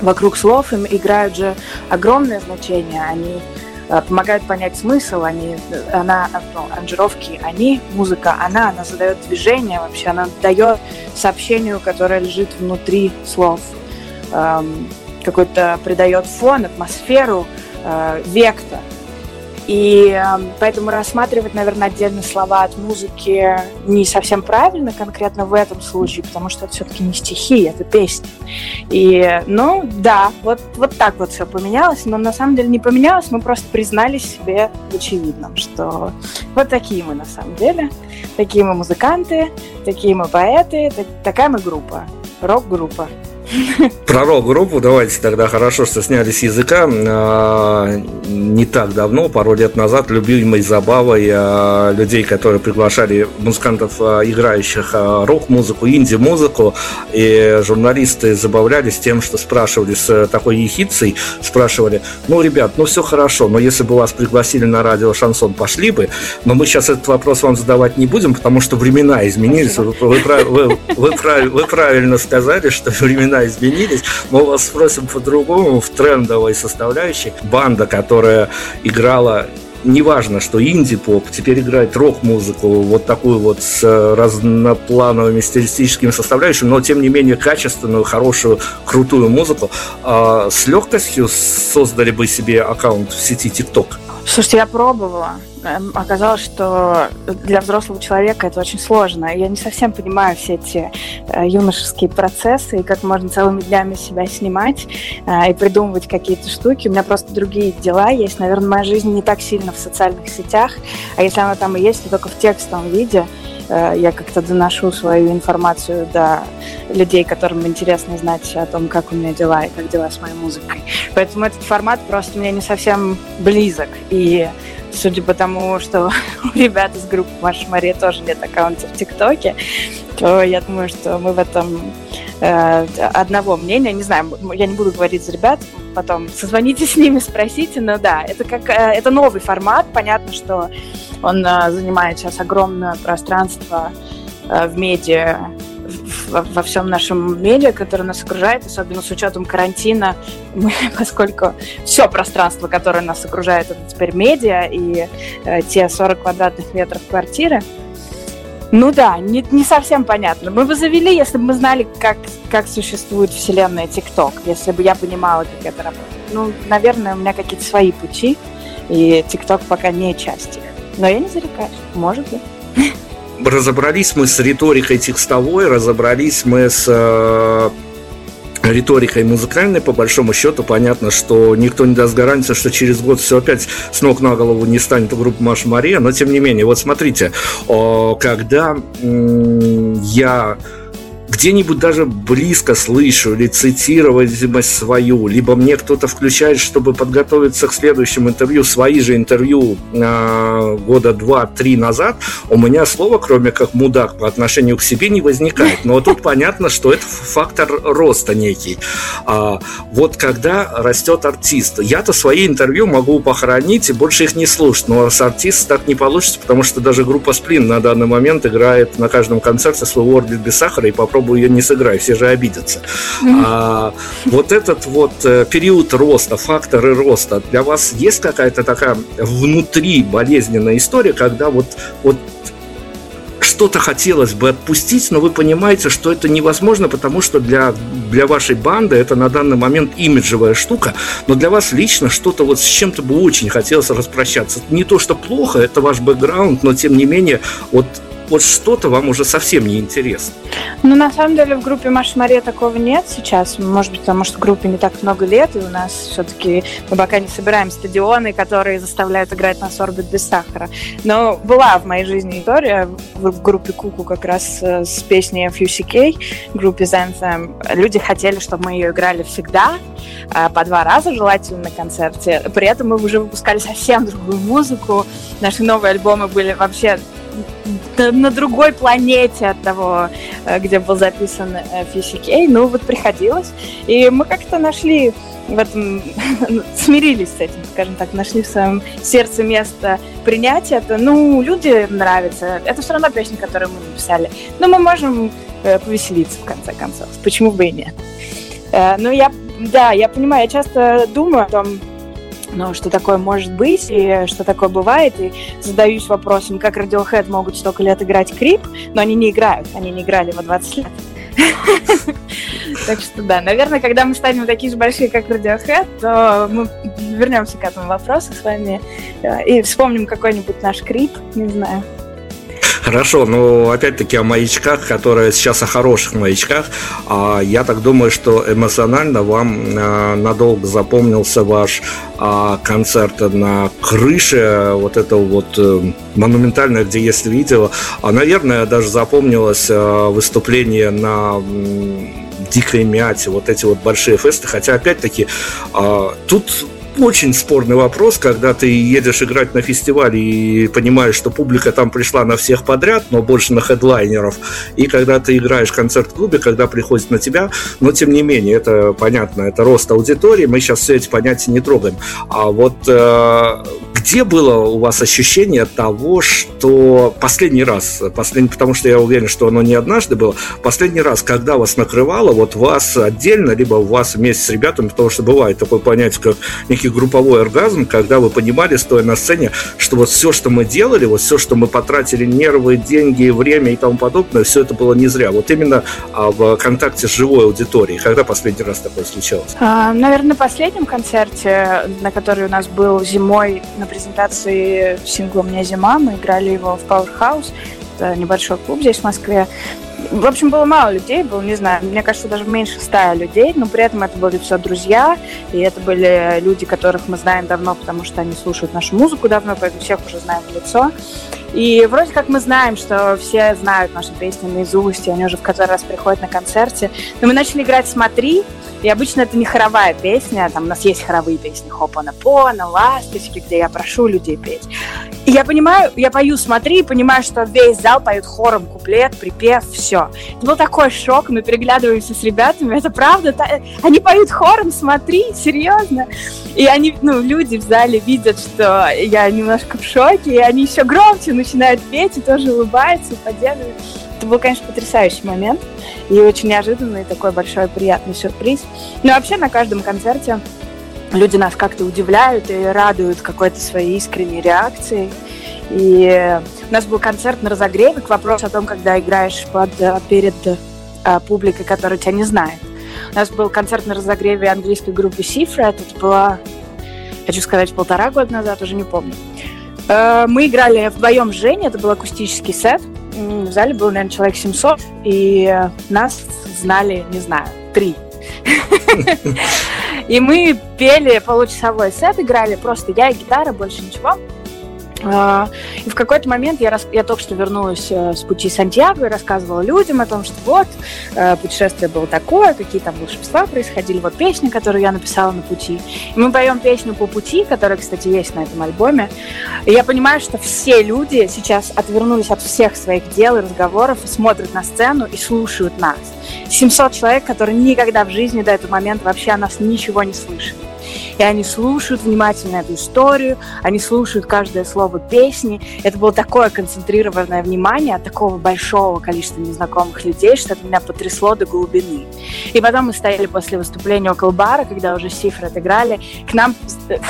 вокруг слов им играют же огромное значение. Они помогают понять смысл, они, она, ну, аранжировки, они, музыка, она, она задает движение вообще, она дает сообщению, которое лежит внутри слов, эм, какой-то придает фон, атмосферу, э, вектор. И э, поэтому рассматривать, наверное, отдельно слова от музыки не совсем правильно конкретно в этом случае, потому что это все-таки не стихи, это песни. И, ну, да, вот, вот так вот все поменялось, но на самом деле не поменялось, мы просто признали себе в очевидном, что вот такие мы на самом деле, такие мы музыканты, такие мы поэты, так, такая мы группа, рок-группа. Про рок-группу давайте тогда хорошо, что сняли с языка. А, не так давно, пару лет назад, любимой забавой а, людей, которые приглашали музыкантов, а, играющих рок-музыку, инди-музыку, и журналисты забавлялись тем, что спрашивали с такой ехицей, спрашивали, ну, ребят, ну, все хорошо, но если бы вас пригласили на радио Шансон, пошли бы, но мы сейчас этот вопрос вам задавать не будем, потому что времена изменились. Вы, вы, вы, вы, вы правильно сказали, что времена времена изменились, мы вас спросим по-другому в трендовой составляющей. Банда, которая играла неважно, что инди-поп теперь играет рок-музыку, вот такую вот с разноплановыми стилистическими составляющими, но тем не менее качественную, хорошую, крутую музыку, а, с легкостью создали бы себе аккаунт в сети TikTok? Слушайте, я пробовала. Эм, оказалось, что для взрослого человека это очень сложно. Я не совсем понимаю все эти э, юношеские процессы и как можно целыми днями себя снимать э, и придумывать какие-то штуки. У меня просто другие дела есть. Наверное, моя жизнь не так сильно в социальных сетях, а если она там и есть, то только в текстовом виде. Э, я как-то доношу свою информацию до людей, которым интересно знать о том, как у меня дела и как дела с моей музыкой. Поэтому этот формат просто мне не совсем близок. И судя по тому, что <laughs> у ребят из группы Маша Мария тоже нет аккаунта в ТикТоке, то я думаю, что мы в этом э, одного мнения. Не знаю, я не буду говорить за ребят, потом созвоните с ними, спросите, но да, это как э, это новый формат. Понятно, что он э, занимает сейчас огромное пространство э, в медиа во, во всем нашем медиа, который нас окружает, особенно с учетом карантина, <laughs> мы, поскольку все пространство, которое нас окружает, это теперь медиа и э, те 40 квадратных метров квартиры, ну да, не, не совсем понятно. Мы бы завели, если бы мы знали, как, как существует вселенная ТикТок, если бы я понимала, как это работает. Ну, наверное, у меня какие-то свои пути, и ТикТок пока не часть их. Но я не зарекаюсь, может быть <laughs> разобрались мы с риторикой текстовой, разобрались мы с э, риторикой музыкальной, по большому счету, понятно, что никто не даст гарантии, что через год все опять с ног на голову не станет у группы Маша Мария, но тем не менее, вот смотрите, когда я где-нибудь даже близко слышу или цитировать свою, либо мне кто-то включает, чтобы подготовиться к следующему интервью, свои же интервью э, года два-три назад, у меня слова, кроме как мудак по отношению к себе, не возникает. Но тут понятно, что это фактор роста некий. А, вот когда растет артист, я-то свои интервью могу похоронить и больше их не слушать, но с артистом так не получится, потому что даже группа Сплин на данный момент играет на каждом концерте свой Орбит без сахара и попробует попробую ее не сыграй, все же обидятся. А, вот этот вот э, период роста, факторы роста, для вас есть какая-то такая внутри болезненная история, когда вот, вот что-то хотелось бы отпустить, но вы понимаете, что это невозможно, потому что для, для вашей банды это на данный момент имиджевая штука, но для вас лично что-то вот с чем-то бы очень хотелось распрощаться. Не то, что плохо, это ваш бэкграунд, но тем не менее, вот вот что-то вам уже совсем не интересно. Ну, на самом деле, в группе Маша Мария такого нет сейчас. Может быть, потому что группе не так много лет, и у нас все-таки мы пока не собираем стадионы, которые заставляют играть на сорбит без сахара. Но была в моей жизни история в группе Куку как раз э, с песней FUCK, группе Anthem. Люди хотели, чтобы мы ее играли всегда, э, по два раза желательно на концерте. При этом мы уже выпускали совсем другую музыку. Наши новые альбомы были вообще на другой планете от того, э, где был записан FCK. Ну, вот приходилось. И мы как-то нашли в этом, <laughs> смирились с этим, скажем так, нашли в своем сердце место принять это. Ну, люди нравятся. Это все равно песня, которую мы написали. Но мы можем э, повеселиться, в конце концов. Почему бы и нет? Э, ну, я, да, я понимаю, я часто думаю о том, ну, что такое может быть и что такое бывает, и задаюсь вопросом, как Radiohead могут столько лет играть крип, но они не играют, они не играли во 20 лет. Так что да, наверное, когда мы станем такие же большие, как Radiohead, то мы вернемся к этому вопросу с вами э, и вспомним какой-нибудь наш крип, не знаю. Хорошо, но опять-таки о маячках, которые сейчас о хороших маячках. А я так думаю, что эмоционально вам а, надолго запомнился ваш а, концерт на крыше вот этого вот э, монументальное, где есть видео. А, наверное, даже запомнилось выступление на дикой мяте, вот эти вот большие фесты. Хотя, опять-таки, тут очень спорный вопрос, когда ты едешь играть на фестивале и понимаешь, что публика там пришла на всех подряд, но больше на хедлайнеров, и когда ты играешь в концерт-клубе, когда приходит на тебя, но тем не менее, это понятно, это рост аудитории, мы сейчас все эти понятия не трогаем. А вот э, где было у вас ощущение того, что последний раз, последний, потому что я уверен, что оно не однажды было, последний раз, когда вас накрывало, вот вас отдельно, либо вас вместе с ребятами, потому что бывает такое понятие, как некий все-таки групповой оргазм, когда вы понимали, стоя на сцене, что вот все, что мы делали, вот все, что мы потратили нервы, деньги, время и тому подобное, все это было не зря. Вот именно а, в контакте с живой аудиторией. Когда последний раз такое случалось? А, наверное, на последнем концерте, на который у нас был зимой на презентации сингла «Мне зима», мы играли его в Powerhouse, небольшой клуб здесь в Москве. В общем, было мало людей, было, не знаю, мне кажется, даже меньше ста людей, но при этом это были все друзья, и это были люди, которых мы знаем давно, потому что они слушают нашу музыку давно, поэтому всех уже знаем в лицо. И вроде как мы знаем, что все знают наши песни наизусть, и они уже в который раз приходят на концерте. Но мы начали играть «Смотри», и обычно это не хоровая песня, там у нас есть хоровые песни «Хопана Пона», «Ласточки», где я прошу людей петь. И я понимаю, я пою «Смотри», и понимаю, что весь зал поет хором куплет, припев, все. Это был такой шок, мы переглядываемся с ребятами, это правда? Они поют хором «Смотри», серьезно? И они, ну, люди в зале видят, что я немножко в шоке, и они еще громче начинают петь и тоже улыбаются, и поддерживают. Это был, конечно, потрясающий момент и очень неожиданный такой большой приятный сюрприз. Но вообще на каждом концерте люди нас как-то удивляют и радуют какой-то своей искренней реакцией. И у нас был концерт на разогреве к вопросу о том, когда играешь под, перед а, публикой, которая тебя не знает. У нас был концерт на разогреве английской группы Seafret. Это было, хочу сказать, полтора года назад, уже не помню. Э, мы играли вдвоем с Женей, это был акустический сет. В зале было, наверное, человек 700, и нас знали, не знаю, три. <laughs> И мы пели получасовой сет, играли просто я и гитара, больше ничего. А, и в какой-то момент я, я только что вернулась э, с пути Сантьяго и рассказывала людям о том, что вот, э, путешествие было такое, какие там волшебства происходили, вот песня, которую я написала на пути. И мы поем песню по пути, которая, кстати, есть на этом альбоме. И я понимаю, что все люди сейчас отвернулись от всех своих дел и разговоров и смотрят на сцену и слушают нас. 700 человек, которые никогда в жизни до этого момента вообще о нас ничего не слышали. И они слушают внимательно эту историю, они слушают каждое слово песни. Это было такое концентрированное внимание от такого большого количества незнакомых людей, что это меня потрясло до глубины. И потом мы стояли после выступления около бара, когда уже Сифры отыграли. К нам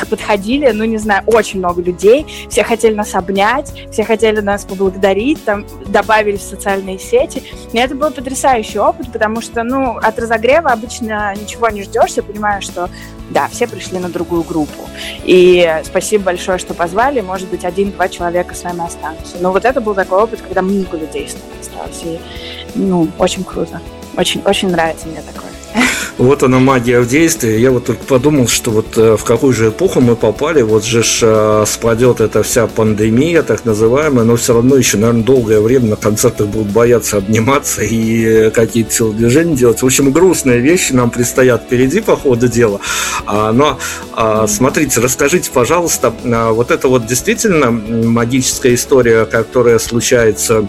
подходили, ну, не знаю, очень много людей. Все хотели нас обнять, все хотели нас поблагодарить, там добавили в социальные сети. И это был потрясающий опыт, потому что, ну, от разогрева обычно ничего не ждешь. Я понимаю, что да, все пришли на другую группу. И спасибо большое, что позвали. Может быть, один-два человека с вами останутся. Но вот это был такой опыт, когда много людей осталось. И, ну, очень круто. Очень, очень нравится мне такое. Вот она магия в действии. Я вот только подумал, что вот э, в какую же эпоху мы попали. Вот же ж э, спадет эта вся пандемия, так называемая, но все равно еще, наверное, долгое время на концертах будут бояться обниматься и какие-то телодвижения делать. В общем, грустные вещи нам предстоят впереди по ходу дела. А, но а, смотрите, расскажите, пожалуйста, а, вот это вот действительно магическая история, которая случается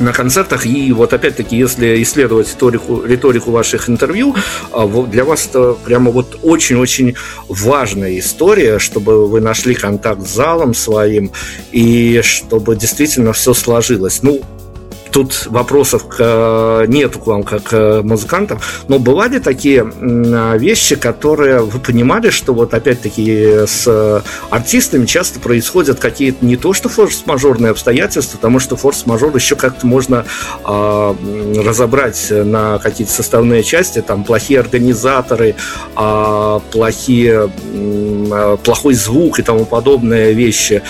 на концертах. И вот опять-таки, если исследовать риторику, риторику ваших интервью, а, для вас это прямо вот очень-очень важная история, чтобы вы нашли контакт с залом своим и чтобы действительно все сложилось. Ну, тут вопросов к, нет к вам как к музыкантам, но бывали такие вещи, которые вы понимали, что вот опять-таки с артистами часто происходят какие-то не то что форс-мажорные обстоятельства, потому что форс-мажор еще как-то можно э, разобрать на какие-то составные части, там плохие организаторы, э, плохие, э, плохой звук и тому подобные вещи.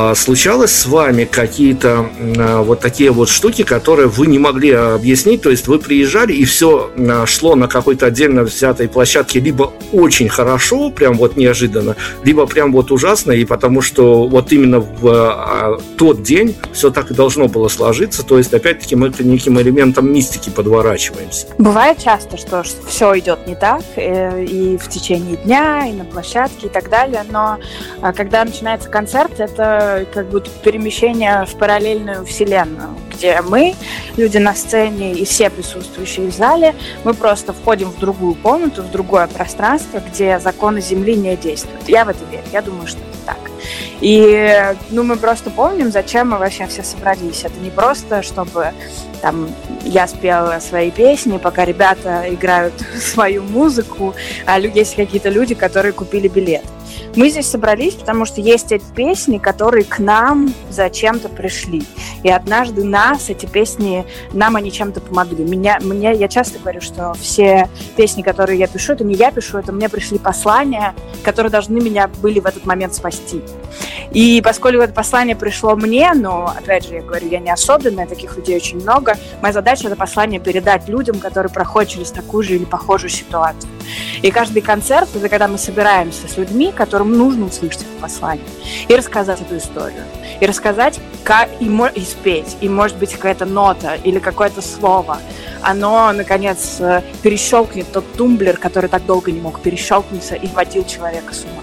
А случалось с вами какие-то а, вот такие вот штуки, которые вы не могли объяснить? То есть вы приезжали и все а, шло на какой-то отдельно взятой площадке либо очень хорошо, прям вот неожиданно, либо прям вот ужасно, и потому что вот именно в тот день все так и должно было сложиться. То есть опять-таки мы к неким элементам мистики подворачиваемся. Бывает часто, что все идет не так э, и в течение дня, и на площадке и так далее, но когда начинается концерт, это как будто перемещение в параллельную вселенную, где мы, люди на сцене и все присутствующие в зале, мы просто входим в другую комнату, в другое пространство, где законы Земли не действуют. Я в это верю, я думаю, что это так. И ну, мы просто помним, зачем мы вообще все собрались. Это не просто, чтобы там я спела свои песни, пока ребята играют <laughs> свою музыку, а есть какие-то люди, которые купили билет. Мы здесь собрались, потому что есть эти песни, которые к нам зачем-то пришли. И однажды нас, эти песни, нам они чем-то помогли. Меня, мне, я часто говорю, что все песни, которые я пишу, это не я пишу, это мне пришли послания, которые должны меня были в этот момент спасти. И поскольку это послание пришло мне, но, опять же, я говорю, я не особенная, таких людей очень много, моя задача это послание передать людям, которые проходят через такую же или похожую ситуацию. И каждый концерт, это когда мы собираемся с людьми, которым нужно услышать это послание, и рассказать эту историю. И рассказать, как и, и спеть, и может быть какая-то нота или какое-то слово, оно, наконец, э, перещелкнет тот тумблер, который так долго не мог перещелкнуться и вводил человека с ума.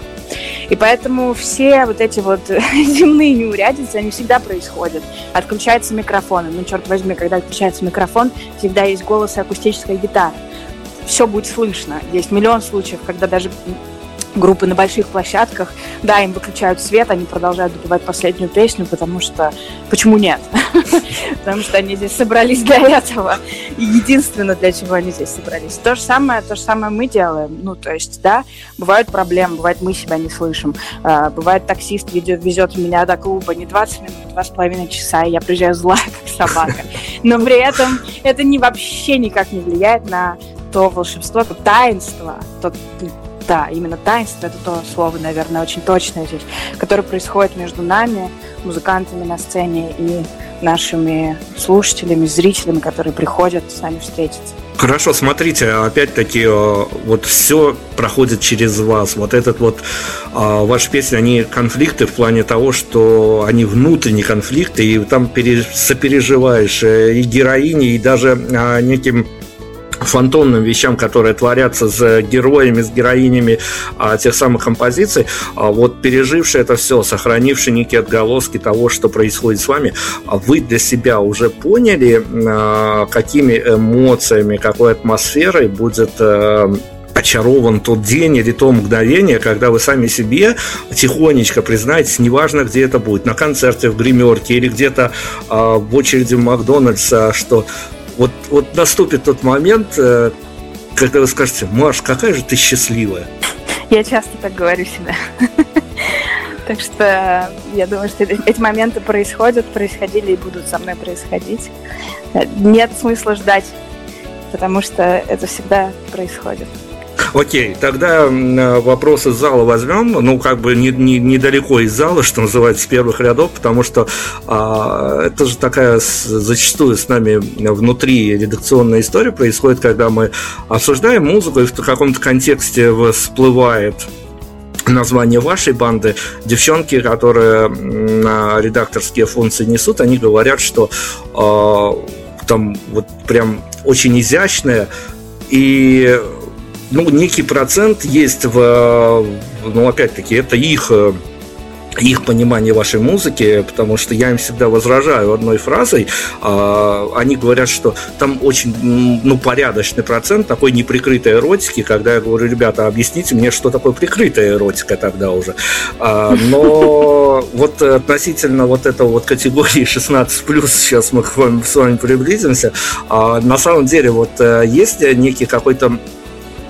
И поэтому все вот эти вот <laughs> земные неурядицы, они всегда происходят. Отключается микрофон. Ну, черт возьми, когда отключается микрофон, всегда есть голос и акустическая гитара. Все будет слышно. Есть миллион случаев, когда даже группы на больших площадках, да, им выключают свет, они продолжают допивать последнюю песню, потому что... Почему нет? <laughs> Потому что они здесь собрались для этого. И для чего они здесь собрались. То же самое, то же самое мы делаем. Ну, то есть, да, бывают проблемы, бывает мы себя не слышим. А, бывает таксист везет меня до клуба не 20 минут, 2,5 часа, и я приезжаю злая, <laughs> как собака. Но при этом это не вообще никак не влияет на то волшебство, то таинство, тот да, именно таинство это то слово, наверное, очень точное здесь, которое происходит между нами, музыкантами на сцене и нашими слушателями, зрителями, которые приходят с нами встретиться. Хорошо, смотрите, опять-таки, э, вот все проходит через вас. Вот этот вот э, ваши песни, они конфликты в плане того, что они внутренние конфликты, и там сопереживаешь э, и героине, и даже неким фантомным вещам, которые творятся с героями, с героинями а, тех самых композиций, а, вот переживший это все, сохранивший некие отголоски того, что происходит с вами, а вы для себя уже поняли, а, какими эмоциями, какой атмосферой будет а, очарован тот день или то мгновение, когда вы сами себе тихонечко признаетесь, неважно, где это будет, на концерте в гримерке или где-то э, в очереди в Макдональдса, что вот, вот наступит тот момент, э, когда вы скажете, Маш, какая же ты счастливая. Я часто так говорю себе. <laughs> Так что я думаю, что эти моменты происходят, происходили и будут со мной происходить. Нет смысла ждать, потому что это всегда происходит. Окей, тогда вопрос из зала возьмем, ну, как бы не, не, недалеко из зала, что называется, с первых рядов, потому что а, это же такая зачастую с нами внутри редакционная история происходит, когда мы обсуждаем музыку, и в каком-то контексте всплывает название вашей банды, девчонки, которые на редакторские функции несут, они говорят, что э, там вот прям очень изящная и ну, некий процент есть в, ну, опять-таки, это их их понимание вашей музыки, потому что я им всегда возражаю одной фразой. А, они говорят, что там очень ну, порядочный процент такой неприкрытой эротики, когда я говорю, ребята, объясните мне, что такое прикрытая эротика тогда уже. А, но <laughs> вот относительно вот этого вот категории 16+, сейчас мы с вами приблизимся, а, на самом деле вот э, есть некий какой-то Э,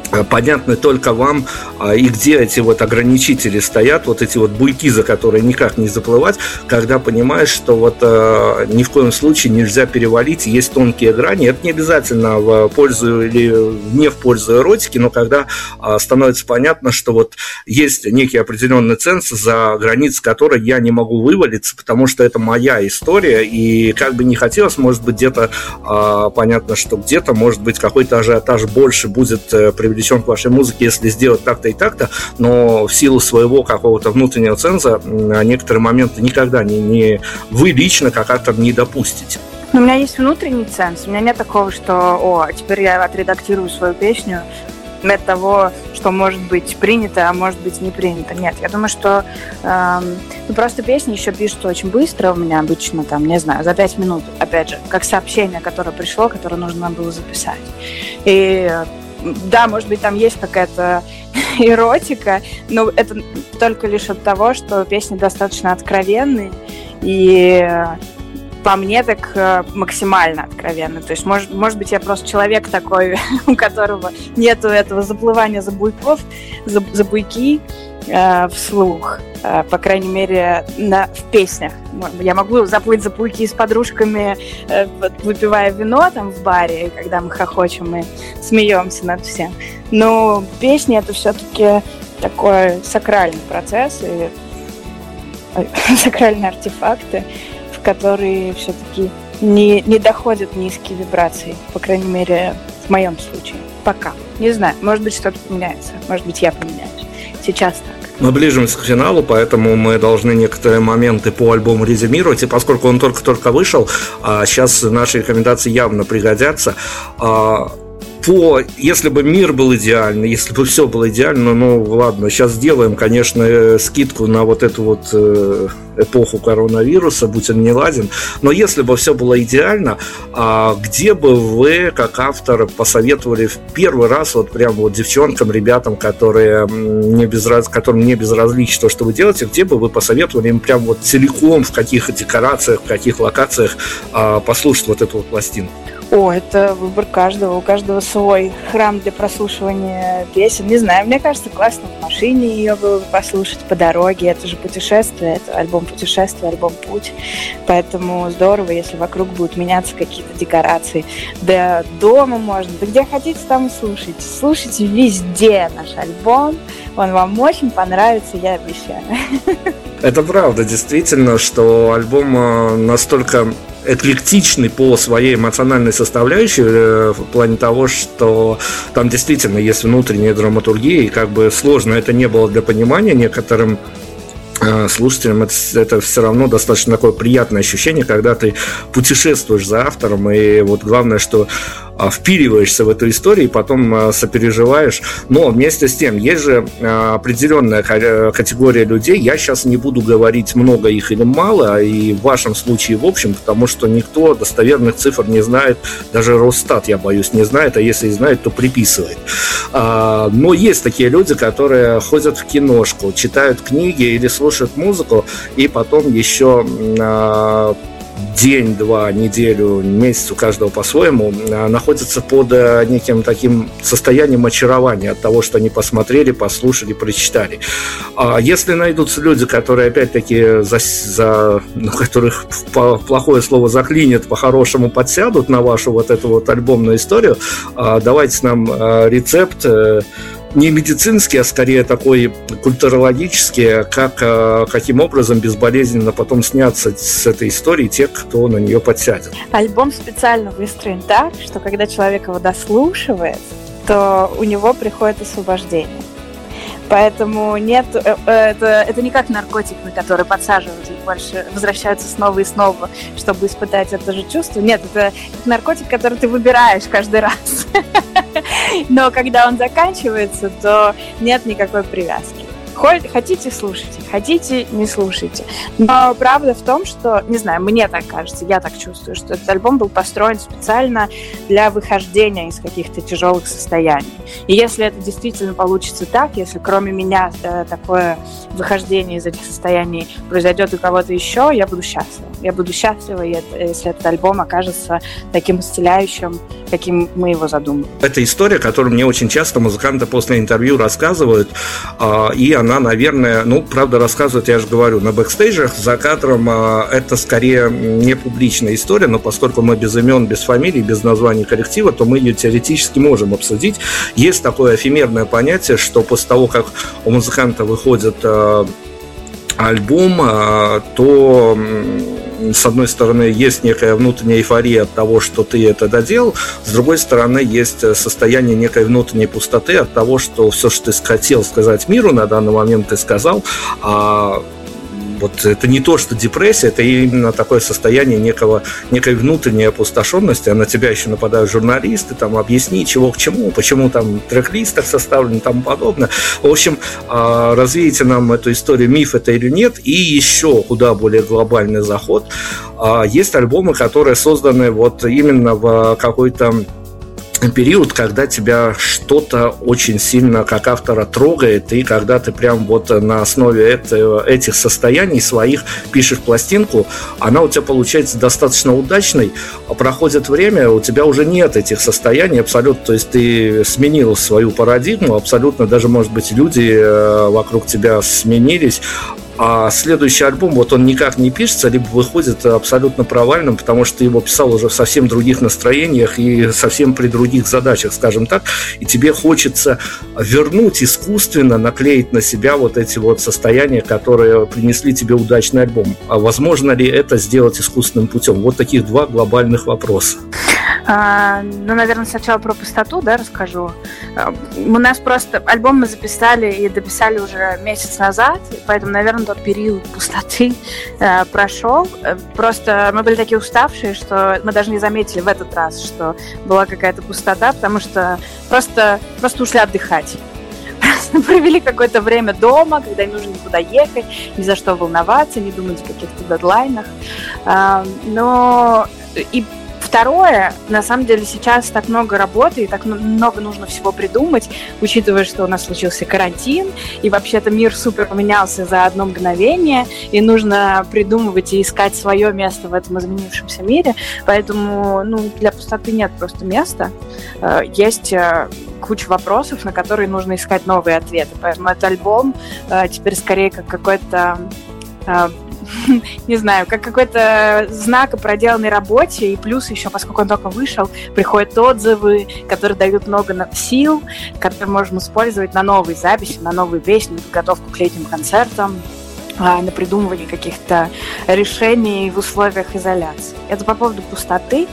понятны только вам, а, и где эти вот ограничители стоят, вот эти вот буйки, за которые никак не заплывать, когда понимаешь, что вот э, ни в коем случае нельзя перевалить, есть тонкие грани, это не обязательно в пользу или не в пользу эротики, но когда а, становится понятно, что вот есть некий определенный ценз, за границы которой я не могу вывалиться, потому что это моя история, и как бы не хотелось, может быть, где-то а, понятно, что где-то, может быть, какой-то ажиотаж больше будет э, привлечен привлечен к вашей музыке, если сделать так-то и так-то, но в силу своего какого-то внутреннего ценза некоторые моменты никогда не, не вы лично как автор не допустите. Но у меня есть внутренний ценз. У меня нет такого, что, о, теперь я отредактирую свою песню предмет того, что может быть принято, а может быть не принято. Нет, я думаю, что э, ну, просто песни еще пишутся очень быстро у меня обычно, там, не знаю, за пять минут, опять же, как сообщение, которое пришло, которое нужно было записать. И да, может быть, там есть какая-то <laughs> эротика, но это только лишь от того, что песни достаточно откровенные, и по мне так э, максимально откровенно. То есть, может, может быть, я просто человек такой, <laughs> у которого нету этого заплывания за буйков, за, за буйки э, вслух. Э, по крайней мере, на, в песнях. Я могу заплыть за буйки с подружками, э, выпивая вино там в баре, когда мы хохочем и смеемся над всем. Но песни это все-таки такой сакральный процесс и э, <laughs> сакральные артефакты которые все-таки не, не доходят низкие вибрации, по крайней мере, в моем случае. Пока. Не знаю, может быть, что-то поменяется, может быть, я поменяюсь. Сейчас так. Мы ближимся к финалу, поэтому мы должны некоторые моменты по альбому резюмировать. И поскольку он только-только вышел, а сейчас наши рекомендации явно пригодятся. По, если бы мир был идеальный, если бы все было идеально, ну ладно, сейчас сделаем, конечно, э, скидку на вот эту вот э, эпоху коронавируса, будь он не ладен, но если бы все было идеально, а где бы вы, как автор, посоветовали в первый раз вот прям вот девчонкам, ребятам, которые не безраз... которым не безразлично то, что вы делаете, где бы вы посоветовали им прям вот целиком в каких декорациях, в каких локациях а, послушать вот эту вот пластинку? О, это выбор каждого. У каждого свой храм для прослушивания песен. Не знаю, мне кажется, классно в машине ее было бы послушать по дороге. Это же путешествие, это альбом путешествия, альбом путь. Поэтому здорово, если вокруг будут меняться какие-то декорации. Да дома можно, да где хотите, там и слушайте. Слушайте везде наш альбом. Он вам очень понравится, я обещаю. <laughs> Это правда, действительно, что альбом э, настолько эклектичный по своей эмоциональной составляющей э, в плане того, что там действительно есть внутренняя драматургия, и как бы сложно это не было для понимания некоторым слушателям это, это все равно достаточно такое приятное ощущение, когда ты путешествуешь за автором, и вот главное, что а, впиливаешься в эту историю и потом а, сопереживаешь. Но вместе с тем, есть же а, определенная категория людей, я сейчас не буду говорить много их или мало, и в вашем случае в общем, потому что никто достоверных цифр не знает, даже Росстат, я боюсь, не знает, а если и знает, то приписывает. Но есть такие люди, которые ходят в киношку, читают книги или слушают музыку, и потом еще день, два, неделю, месяц у каждого по-своему, а, находятся под э, неким таким состоянием очарования от того, что они посмотрели, послушали, прочитали. А если найдутся люди, которые опять-таки за, за ну, которых плохое слово заклинит, по-хорошему подсядут на вашу вот эту вот альбомную историю, а, давайте нам э, рецепт э, не медицинский, а скорее такой культурологический, как, э, каким образом безболезненно потом сняться с этой истории те, кто на нее подсядет. Альбом специально выстроен так, что когда человек его дослушивает, то у него приходит освобождение. Поэтому нет, э, это, это не как наркотик, на который подсаживаются и больше возвращаются снова и снова, чтобы испытать это же чувство. Нет, это наркотик, который ты выбираешь каждый раз. <laughs> Но когда он заканчивается, то нет никакой привязки. Хотите, слушайте, хотите, не слушайте. Но правда в том, что, не знаю, мне так кажется, я так чувствую, что этот альбом был построен специально для выхождения из каких-то тяжелых состояний. И если это действительно получится так, если кроме меня э, такое выхождение из этих состояний произойдет у кого-то еще, я буду счастлива. Я буду счастлива, если этот альбом окажется таким исцеляющим, каким мы его задумали. Это история, которую мне очень часто музыканты после интервью рассказывают, а, и она она, наверное, ну, правда, рассказывает, я же говорю, на бэкстейджах, за кадром а, это скорее не публичная история, но поскольку мы без имен, без фамилий, без названий коллектива, то мы ее теоретически можем обсудить. Есть такое эфемерное понятие, что после того, как у музыканта выходит а, альбом, а, то с одной стороны, есть некая внутренняя эйфория от того, что ты это доделал, с другой стороны, есть э, состояние некой внутренней пустоты от того, что все, что ты хотел сказать миру на данный момент, ты сказал, а вот это не то, что депрессия, это именно такое состояние некого, некой внутренней опустошенности, а на тебя еще нападают журналисты, там, объясни, чего к чему, почему там трек-листах составлен и тому подобное. В общем, а, развеете нам эту историю, миф это или нет, и еще куда более глобальный заход. А, есть альбомы, которые созданы вот именно в какой-то период, когда тебя что-то очень сильно как автора трогает, и когда ты прям вот на основе этого, этих состояний своих пишешь пластинку, она у тебя получается достаточно удачной, а проходит время, у тебя уже нет этих состояний абсолютно, то есть ты сменил свою парадигму, абсолютно даже, может быть, люди э, вокруг тебя сменились, а следующий альбом, вот он никак не пишется, либо выходит абсолютно провальным, потому что ты его писал уже в совсем других настроениях и совсем при других задачах, скажем так, и тебе хочется вернуть искусственно, наклеить на себя вот эти вот состояния, которые принесли тебе удачный альбом. А возможно ли это сделать искусственным путем? Вот таких два глобальных вопроса. А, ну, наверное, сначала про пустоту, да, расскажу. А, у нас просто альбом мы записали и дописали уже месяц назад, поэтому, наверное, тот период пустоты э, прошел. Просто мы были такие уставшие, что мы даже не заметили в этот раз, что была какая-то пустота, потому что просто, просто ушли отдыхать <laughs> провели какое-то время дома, когда не нужно никуда ехать, ни за что волноваться, не думать о каких-то дедлайнах. А, но и Второе, на самом деле сейчас так много работы и так много нужно всего придумать, учитывая, что у нас случился карантин, и вообще-то мир супер поменялся за одно мгновение, и нужно придумывать и искать свое место в этом изменившемся мире. Поэтому ну, для пустоты нет просто места. Э, есть э, куча вопросов, на которые нужно искать новые ответы. Поэтому этот альбом э, теперь скорее как какой-то <laughs> не знаю, как какой-то знак о проделанной работе, и плюс еще, поскольку он только вышел, приходят отзывы, которые дают много сил, которые можно использовать на новые записи, на новые песни, на подготовку к летним концертам, а, на придумывание каких-то решений в условиях изоляции. Это по поводу пустоты.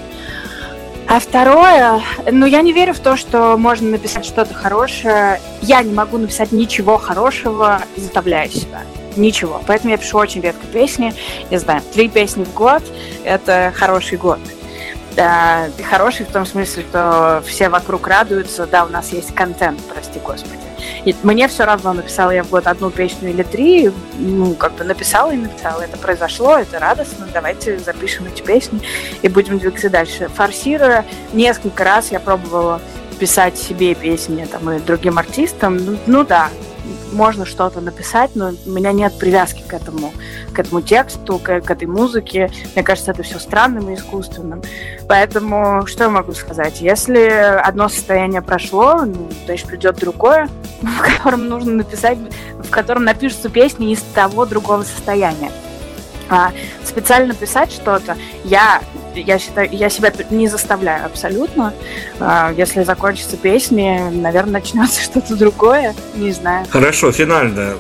А второе, ну я не верю в то, что можно написать что-то хорошее. Я не могу написать ничего хорошего, заставляя себя ничего. Поэтому я пишу очень редко песни. Не знаю, три песни в год — это хороший год. Да, хороший в том смысле, что все вокруг радуются, да, у нас есть контент, прости господи. И мне все равно, написала я в год одну песню или три, ну, как бы написала и написала. Это произошло, это радостно, давайте запишем эти песни и будем двигаться дальше. Форсируя, несколько раз я пробовала писать себе песни там, и другим артистам. Ну, ну да, можно что-то написать, но у меня нет привязки к этому, к этому тексту, к, к этой музыке. Мне кажется, это все странным и искусственным. Поэтому что я могу сказать? Если одно состояние прошло, ну, значит, придет другое, <laughs> в котором нужно написать, в котором напишутся песни из того другого состояния. А специально писать что-то я я считаю, я себя не заставляю абсолютно. А, если закончится песни, наверное, начнется <laughs> что-то другое, не знаю. Хорошо, финально.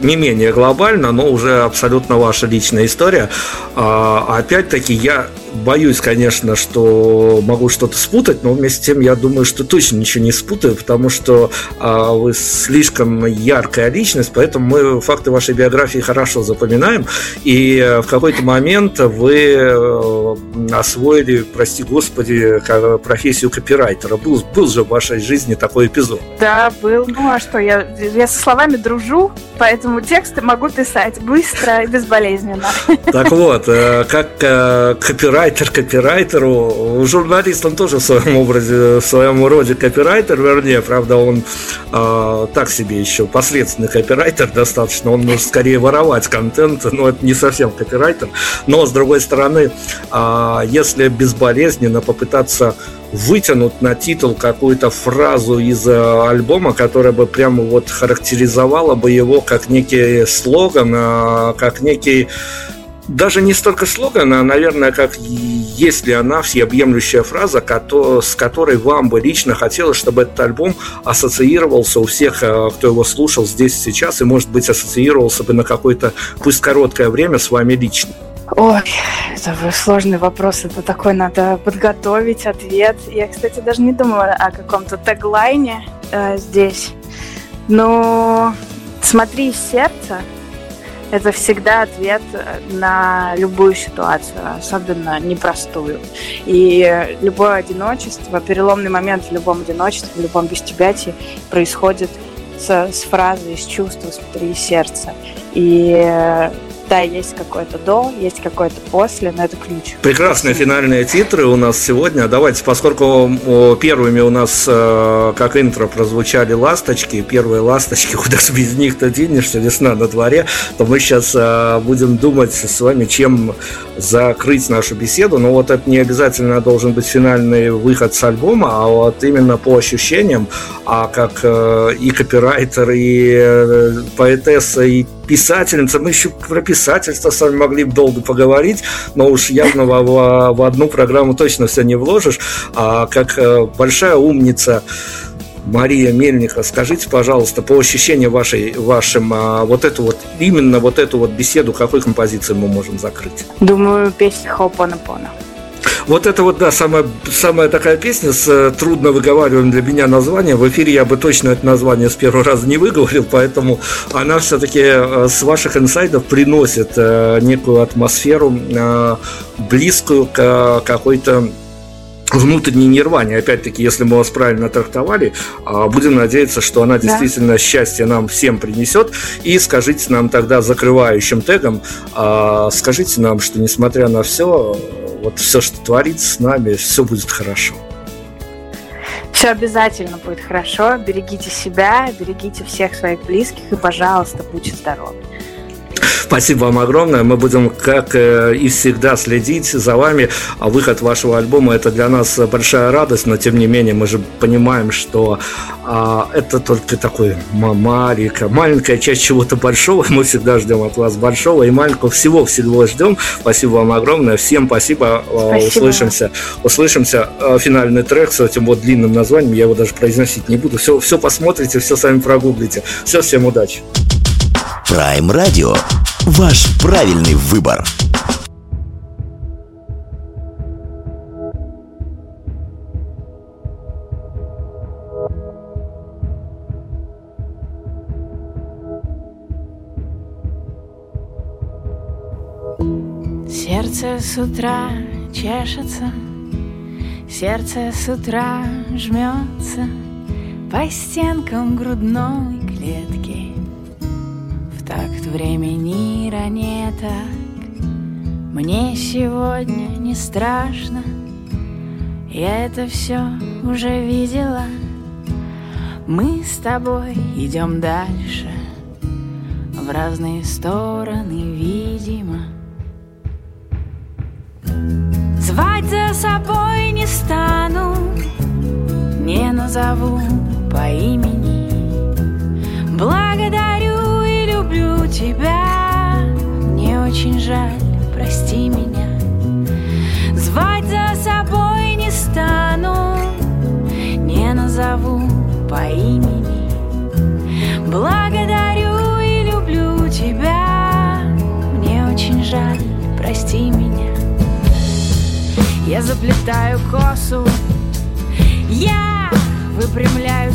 Не менее глобально, но уже абсолютно ваша личная история. А, опять-таки, я боюсь, конечно, что могу что-то спутать, но вместе с тем я думаю, что точно ничего не спутаю, потому что а, вы слишком яркая личность, поэтому мы факты вашей биографии хорошо запоминаем, и э, в какой-то момент вы э, освоили, прости господи, профессию копирайтера. Был, был же в вашей жизни такой эпизод. Да, был. Ну а что, я, я со словами дружу, поэтому тексты могу писать быстро и безболезненно. Так вот, э, как копирайтер копирайтер копирайтеру. Журналист он тоже в своем образе, в своем роде копирайтер, вернее, правда, он э, так себе еще посредственный копирайтер достаточно. Он может скорее воровать контент, но это не совсем копирайтер. Но, с другой стороны, э, если безболезненно попытаться вытянуть на титул какую-то фразу из э, альбома, которая бы прямо вот характеризовала бы его как некий слоган, э, как некий даже не столько слоган, а, наверное, как есть ли она всеобъемлющая фраза, с которой вам бы лично хотелось, чтобы этот альбом ассоциировался у всех, э, кто его слушал здесь и сейчас, и, может быть, ассоциировался бы на какое-то, пусть короткое время, с вами лично? Ой, это сложный вопрос. Это такой надо подготовить ответ. Я, кстати, даже не думала о каком-то теглайне э, здесь. Но смотри из сердца это всегда ответ на любую ситуацию, особенно непростую. И любое одиночество, переломный момент в любом одиночестве, в любом бестюбятии происходит с, с фразы, с чувства, с сердца. И да, есть какое-то до, есть какое-то после, но это ключ. Прекрасные финальные титры у нас сегодня. Давайте, поскольку первыми у нас э, как интро прозвучали ласточки, первые ласточки, <laughs> куда же без них-то денешься, весна на дворе, то мы сейчас э, будем думать с вами, чем закрыть нашу беседу. Но вот это не обязательно должен быть финальный выход с альбома, а вот именно по ощущениям, а как э, и копирайтер, и поэтесса, и писательница. Мы еще про писательство с вами могли бы долго поговорить, но уж явно в, в одну программу точно все не вложишь. А как э, большая умница Мария Мельниха, скажите, пожалуйста, по ощущениям вашей, вашим, а, вот эту вот, именно вот эту вот беседу, какой композицией мы можем закрыть? Думаю, песня Хоупона-Пона. Вот это вот, да, самая, самая такая песня с э, трудно выговариваемым для меня названием. В эфире я бы точно это название с первого раза не выговорил, поэтому она все-таки э, с ваших инсайдов приносит э, некую атмосферу, близкую к какой-то внутренней нирване. Опять-таки, если мы вас правильно трактовали, а, будем надеяться, что она действительно да. счастье нам всем принесет. И скажите нам тогда закрывающим тегом, а, скажите нам, что несмотря на все, вот все, что творится с нами, все будет хорошо. Все обязательно будет хорошо. Берегите себя, берегите всех своих близких и, пожалуйста, будьте здоровы. Спасибо вам огромное. Мы будем, как э, и всегда, следить за вами. А выход вашего альбома – это для нас большая радость, но, тем не менее, мы же понимаем, что а, это только такой маленькая, маленькая часть чего-то большого. Мы всегда ждем от вас большого и маленького. Всего-всего ждем. Спасибо вам огромное. Всем спасибо. А, спасибо. Услышимся. Услышимся. А, финальный трек с этим вот длинным названием. Я его даже произносить не буду. Все, все посмотрите, все сами прогуглите. Все, всем удачи. Prime Radio Ваш правильный выбор. Сердце с утра чешется, сердце с утра жмется по стенкам грудной клетки такт времени ранеток Мне сегодня не страшно Я это все уже видела. Мы с тобой идем дальше В разные стороны, видимо. Звать за собой не стану Не назову по имени. Благодарю люблю тебя. Мне очень жаль, прости меня. Звать за собой не стану Не назову по имени. Благодарю и люблю тебя. Мне очень жаль, прости меня. Я заплетаю косу Я выпрямляю